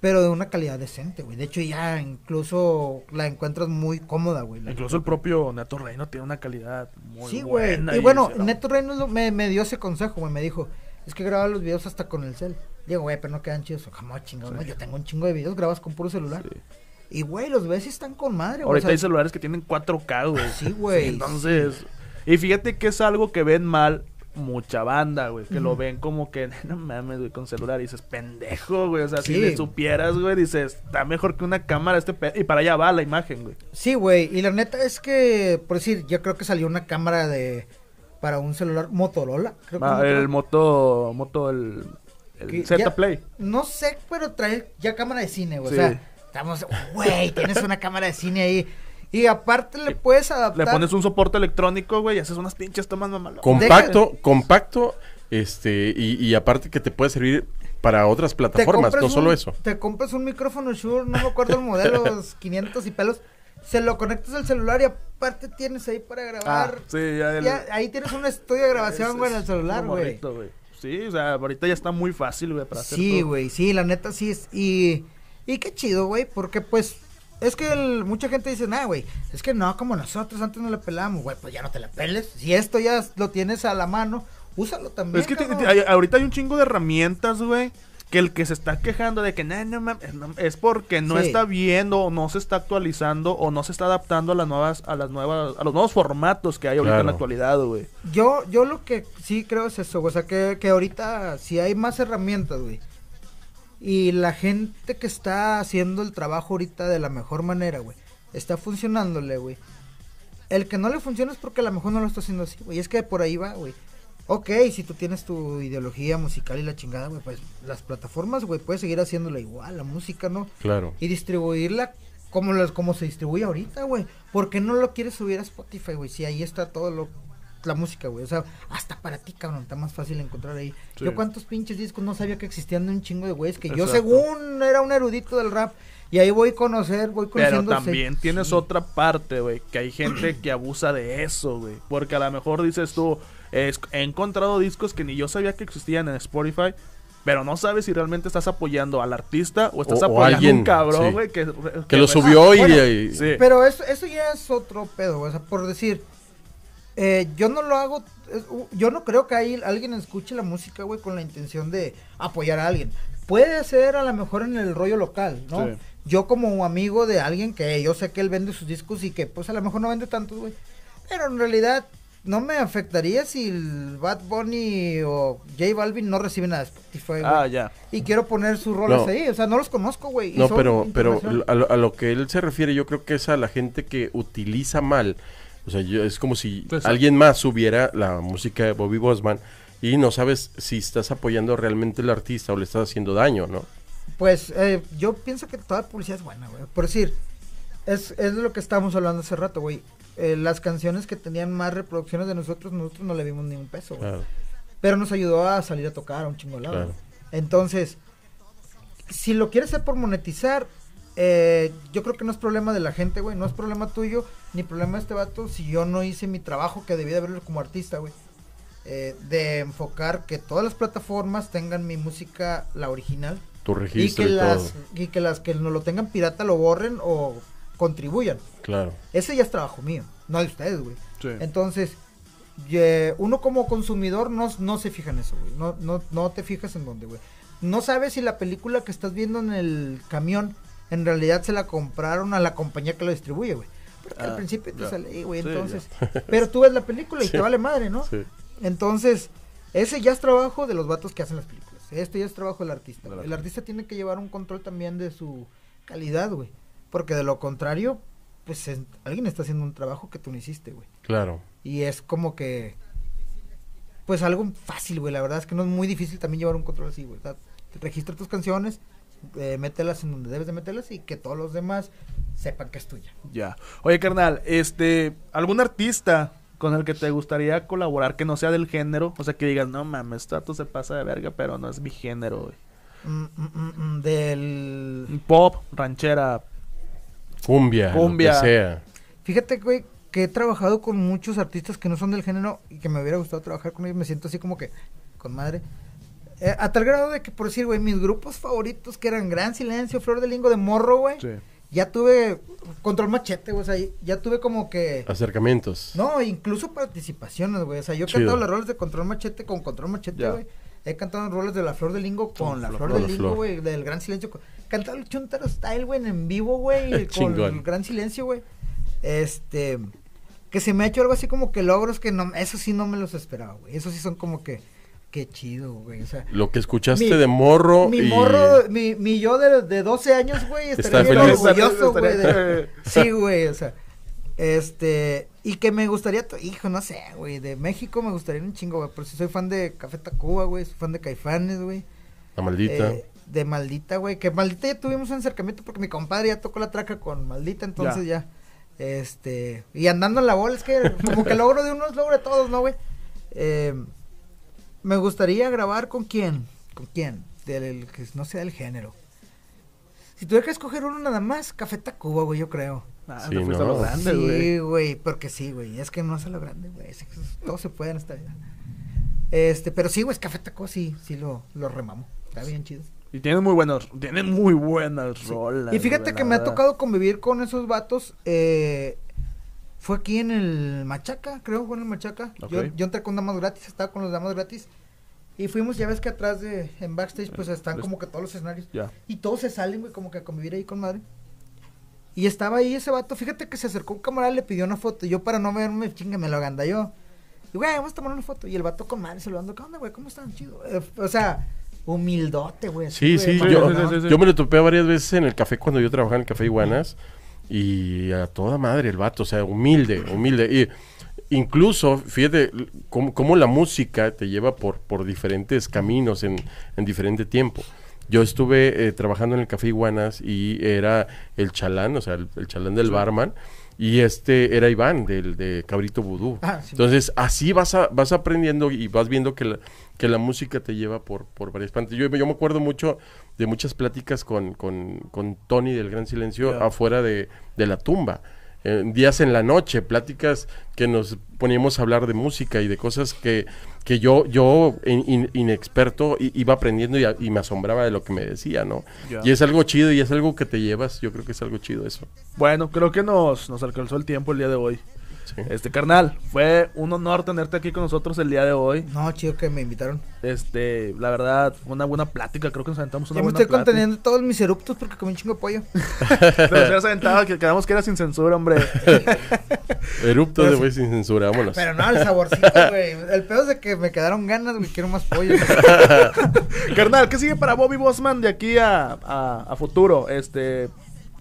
pero de una calidad decente, güey. De hecho, ya incluso la encuentras muy cómoda, güey. Incluso el propio Neto Reino tiene una calidad muy Sí, güey. buena. Y bueno, dice, no, Neto lo- me, me dio ese consejo, güey. Me dijo, es que graba los videos hasta con el cel. Digo, güey, pero no quedan chidos. Jamás Sí. ¿no? Yo tengo un chingo de videos, grabas con puro celular. Sí. Y, güey, los ves y están con madre, güey. Ahorita O sea, hay celulares que tienen 4K, güey. Sí, güey. entonces, y fíjate que es algo que ven mal mucha banda, güey. Que lo ven como que, no mames, güey, con celular. Y dices, pendejo, güey. O sea, si le supieras, güey, dices, está mejor que una cámara este pe-". Y para allá va la imagen, güey. Sí, güey. Y la neta es que, por decir, yo creo que salió una cámara de... Para un celular Motorola. Creo que Ah, el moto, moto, el, el Z ya- Play. No sé, pero trae ya cámara de cine, güey. Sí. O sea, estamos... Güey, tienes una cámara de cine ahí. Y aparte le puedes adaptar... Le pones un soporte electrónico, güey, y haces unas pinches tomas mamalonas. Compacto, compacto, este, y, y aparte que te puede servir para otras plataformas, no solo eso. Te compras un micrófono Shure, no me acuerdo el modelo, los 500 y pelos. Se lo conectas al celular y aparte tienes ahí para Ah, grabar. sí, ya el- Ya, ahí tienes un estudio de grabación, es- güey, en el celular, güey. Sí, o sea, ahorita ya está muy fácil, güey, para hacer Sí, güey, sí, la neta sí es. Y, y qué chido, güey, porque pues es que el- mucha gente dice, nah, güey, es que no, como nosotros antes no le pelamos, güey, pues ya no te la peles. Si esto ya lo tienes a la mano, úsalo también. Es que te- cabrón. te- hay- ahorita hay un chingo de herramientas, güey. Que el que se está quejando de que "Nah, no mames", es porque no Sí. está viendo o no se está actualizando o no se está adaptando a las nuevas a las nuevas a los nuevos formatos que hay ahorita en la actualidad, güey. Yo, yo lo que sí creo es eso, o sea, que, que ahorita si hay más herramientas, güey. Y la gente que está haciendo el trabajo ahorita de la mejor manera, güey, está funcionándole, güey. El que no le funciona es porque a lo mejor no lo está haciendo así, güey. Es que por ahí va, güey. Ok, si tú tienes tu ideología musical y la chingada, güey, pues las plataformas, güey, puedes seguir haciéndola igual, la música, ¿no? Claro. y distribuirla como las como se distribuye ahorita, güey. ¿Por qué no lo quieres subir a Spotify, güey? Si ahí está todo lo la música, güey. O sea, hasta para ti, cabrón, está más fácil encontrar ahí. Sí. Yo cuántos pinches discos no sabía que existían de un chingo de güeyes que yo según era un erudito del rap y ahí voy a conocer, voy Pero conociendo también sí. tienes otra parte, güey, que hay gente que abusa de eso, güey. Porque a lo mejor dices tú, es- he encontrado discos que ni yo sabía que existían en Spotify pero no sabes si realmente estás apoyando al artista o estás O- o apoyando a alguien, un cabrón, sí. güey, que, Que lo subió Ah, y, bueno, y- Sí. Pero eso, eso ya es otro pedo, güey. O sea, por decir, eh, yo no lo hago, u- yo no creo que ahí alguien escuche la música, güey, con la intención de apoyar a alguien. Puede ser a lo mejor en el rollo local, ¿no? Sí. Yo como amigo de alguien que yo sé que él vende sus discos y que pues a lo mejor no vende tantos, güey. Pero en realidad no me afectaría si el Bad Bunny o J Balvin no reciben nada de Spotify. Ah, ya. Y quiero poner sus rolas No. ahí, o sea, no los conozco, güey. No, son pero, pero a lo, a lo que él se refiere, yo creo que es a la gente que utiliza mal. O sea, yo- es como si Pues, alguien más subiera la música de Bobby Bosman y no sabes si estás apoyando realmente al artista o le estás haciendo daño, ¿no? Pues eh, yo pienso que toda publicidad es buena, güey. Por decir, es, es de lo que estábamos hablando hace rato, güey. Eh, las canciones que tenían más reproducciones de nosotros, nosotros no le vimos ni un peso, güey. Claro. Pero nos ayudó a salir a tocar a un chingo de lado. Claro. Entonces, si lo quieres hacer por monetizar, eh, yo creo que no es problema de la gente, güey. No es problema tuyo, ni problema este vato si yo no hice mi trabajo que debía de haberlo como artista, güey. Eh, de enfocar que todas las plataformas tengan mi música, la original, Tu y registro que y, las todo. y que las que no lo tengan pirata lo borren o contribuyan. Claro. Ese ya es trabajo mío, no de ustedes, güey. Sí. Entonces, uno como consumidor no, no se fija en eso, güey. No, no, no te fijas en dónde, güey. No sabes si la película que estás viendo en el camión en realidad se la compraron a la compañía que lo distribuye, güey. Porque Ah, al principio te ya. sale ahí, güey. Sí, Entonces, pero tú ves la película y Sí. te vale madre, ¿no? Sí. Entonces, ese ya es trabajo de los vatos que hacen las películas. Este ya es trabajo del artista. El artista tiene que llevar un control también de su calidad, güey. Porque de lo contrario, pues es- alguien está haciendo un trabajo que tú no hiciste, güey. Claro. Y es como que, pues algo fácil, güey. La verdad es que no es muy difícil también llevar un control así, güey. O sea, registra tus canciones, eh, mételas en donde debes de meterlas y que todos los demás sepan que es tuya. Ya. Oye, carnal, este, ¿algún artista con el que te gustaría colaborar que no sea del género? O sea, que digas, no mames, este vato se pasa de verga, pero no es mi género, güey. Mm, mm, mm, mm, del... Pop, ranchera. Cumbia, Cumbia. lo que sea. Fíjate, güey, que he trabajado con muchos artistas que no son del género y que me hubiera gustado trabajar con ellos. Me siento así como que, con madre. Eh, a tal grado de que, por decir, güey, mis grupos favoritos que eran Gran Silencio, Flor de Lingo de Morro, güey. Sí. Ya tuve Control Machete, güey. O sea, ya tuve como que... Acercamientos. No, incluso participaciones, güey. O sea, yo he cantado las roles de Control Machete con Control Machete, güey. He cantado roles de La Flor de Lingo con Con La Flor- Flor de Lingo, güey. Del Gran Silencio. con- Cantado el Chuntaro Style, güey, en vivo, güey. con el Gran Silencio, güey. Este... Que se me ha hecho algo así como que logros que no... Eso sí no me los esperaba, güey. Eso sí son como que... Qué chido, güey. O sea... Lo que escuchaste Mi- de morro Mi y... morro, mi, mi yo de, de 12 años, güey, Está estaría bien feliz. orgulloso, güey. De- Sí, güey, o sea, este, y que me gustaría, to- hijo, no sé, güey, de México me gustaría un chingo, güey, por si soy fan de Café Tacuba, güey, soy fan de Caifanes, güey. La maldita. Eh, de Maldita, güey, que Maldita ya tuvimos un acercamiento porque mi compadre ya tocó la traca con Maldita, entonces ya, este, y andando en la bola, es que como que logro de unos, logro de todos, ¿no, güey? Eh, me gustaría grabar con quién, con quién, del que no sea del género. Si tuviera que escoger uno nada más, Café Tacuba, güey, yo creo. Ah, Sí, te fuiste a no. lo grande, güey. Sí, güey, porque sí, güey. Es que no es a lo grande, güey. es que Todo se puede en esta vida. Este, pero sí, güey, es Café Tacuba, sí, sí lo, lo remamo. Está bien chido. Y tienen muy buenas, tienen muy buenas rolas. Y fíjate que me ha tocado convivir con esos vatos. Eh, fue aquí en el Machaca, creo, fue en el Machaca. Yo, Ok. yo entré con damas gratis, estaba con los damas gratis. Y fuimos, ya ves que atrás de, en backstage, pues están Les- como que todos los escenarios. Ya. Y todos se salen, güey, como que a convivir ahí con madre. Y estaba ahí ese vato, fíjate que se acercó un camarada y le pidió una foto. Y yo para no verme, chingue, me lo aganda yo. Y güey, vamos a tomar una foto. Y el vato con madre saludando, ¿qué onda, güey? ¿Cómo están? Chido. Eh, o sea, humildote, güey. Sí, sí, yo, yo me lo topé varias veces en el café cuando yo trabajaba en el café Iguanas y a toda madre el vato, o sea, humilde, humilde. Y incluso, fíjate cómo, cómo la música te lleva por, por diferentes caminos en, en diferente tiempo. Yo estuve eh, trabajando en el café Iguanas y era el chalán, o sea, el, el chalán del barman. Y este era Iván, del de Cabrito Vudú. Ah, sí. Entonces, así vas, a, vas aprendiendo y vas viendo que la, que la música te lleva por, por varias partes. Yo, yo me acuerdo mucho de muchas pláticas con, con, con Tony del Gran Silencio afuera de, de la tumba. eh, días en la noche, pláticas que nos poníamos a hablar de música y de cosas que, que yo, yo in- in- inexperto, iba aprendiendo y, a- y me asombraba de lo que me decía, ¿no? Y es algo chido y es algo que te llevas, yo creo que es algo chido eso. Bueno, creo que nos, nos alcanzó el tiempo el día de hoy. Sí. Este, carnal, fue un honor tenerte aquí con nosotros el día de hoy. No, chido que me invitaron. Este, la verdad, fue una buena plática. Creo que nos aventamos una Ya me buena estoy plática. conteniendo todos mis eruptos porque comí un chingo de pollo. Te los aventado, que quedamos que era sin censura, hombre. Erupto Pero de güey sin censura, vámonos. Pero no, el saborcito, güey. El pedo es de que me quedaron ganas, güey. Quiero más pollo. Carnal, ¿qué sigue para Bobby Bossman de aquí a, a- a futuro? Este,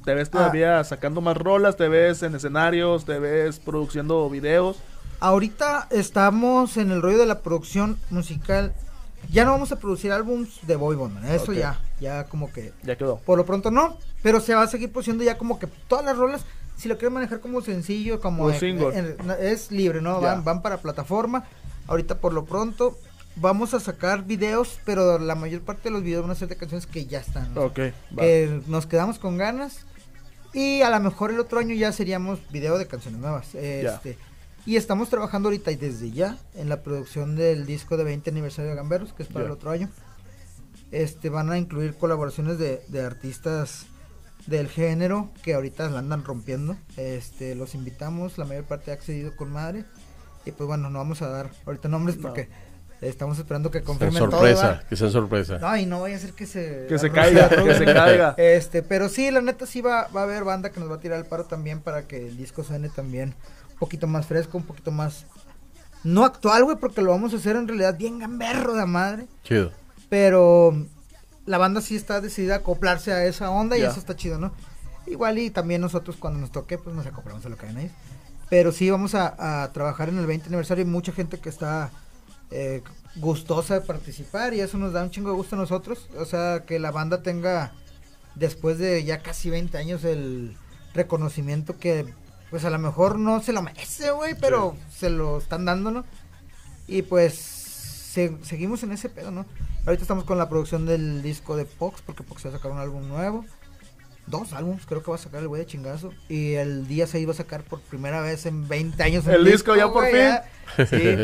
¿te ves todavía sacando más rolas? ¿Te ves en escenarios? ¿Te ves produciendo videos? Ahorita estamos en el rollo de la producción musical. Ya no vamos a producir álbums de Boy Band, Eso Ok. ya, ya como que. Ya quedó. Por lo pronto no, pero se va a seguir produciendo ya como que todas las rolas, si lo quieren manejar como sencillo, como eh, eh, no, es libre, ¿no? Van, van para plataforma. Ahorita por lo pronto vamos a sacar videos, pero la mayor parte de los videos van a ser de canciones que ya están. ¿no? Ok, va. Que nos quedamos con ganas. Y a lo mejor el otro año ya seríamos video de canciones nuevas. Este, Y estamos trabajando ahorita y desde ya en la producción del disco de 20 aniversario de Gamberos, que es para el otro año. Este van a incluir colaboraciones de, de artistas del género que ahorita la andan rompiendo. Este, los invitamos, la mayor parte ha accedido con madre. Y pues bueno, no vamos a dar ahorita nombres No. Estamos esperando que confirmen todo. sorpresa, ¿va? que sean sorpresa. No, y no vaya a ser que se... Que se caiga, todo. que se caiga. Este, pero sí, la neta sí va, va a haber banda que nos va a tirar el paro también para que el disco suene también un poquito más fresco, un poquito más... No actual, güey, porque lo vamos a hacer en realidad bien gamberro de madre. Chido. Pero la banda sí está decidida a acoplarse a esa onda y eso está chido, ¿no? Igual y también nosotros cuando nos toque, pues nos acoplamos a lo que hagan ellos. Pero sí vamos a, a trabajar en el 20 aniversario y mucha gente que está eh, gustosa de participar y eso nos da un chingo de gusto a nosotros. O sea, que la banda tenga, después de ya casi 20 años, el reconocimiento que pues a lo mejor no se lo merece, güey, pero se lo están dando, ¿no? Y pues se- seguimos en ese pedo, ¿no? Ahorita estamos con la producción del disco de Pox, porque Pox va a sacar un álbum nuevo. Dos álbumes, creo que va a sacar el güey de chingazo. Y el día 6 va a sacar por primera vez en 20 años. El disco ya por fin. ya. Sí.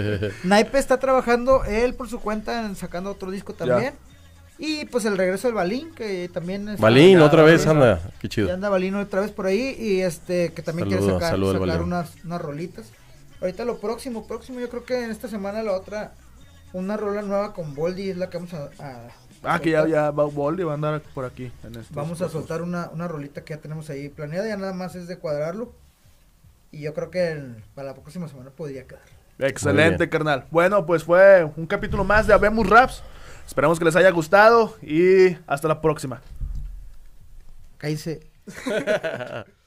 Naipe está trabajando él por su cuenta en sacando otro disco también. Y pues el regreso del Balín, que también es. Balín, ya, otra vez ya. anda. Qué chido. anda Balín otra vez por ahí. Y este, que también quiere sacar, saludo sacar unas, unas rolitas. Ahorita lo próximo, próximo, yo creo que en esta semana la otra, una rola nueva con Boldy es la que vamos a. a Ah, que ya, ya va Boldi va a andar por aquí. En estos Vamos a soltar una, una rolita que ya tenemos ahí planeada, ya nada más es de cuadrarlo. Y yo creo que el- para la próxima semana podría quedar. Excelente, carnal. Bueno, pues fue un capítulo más de Habemos Raps. Esperamos que les haya gustado y hasta la próxima. Cállese.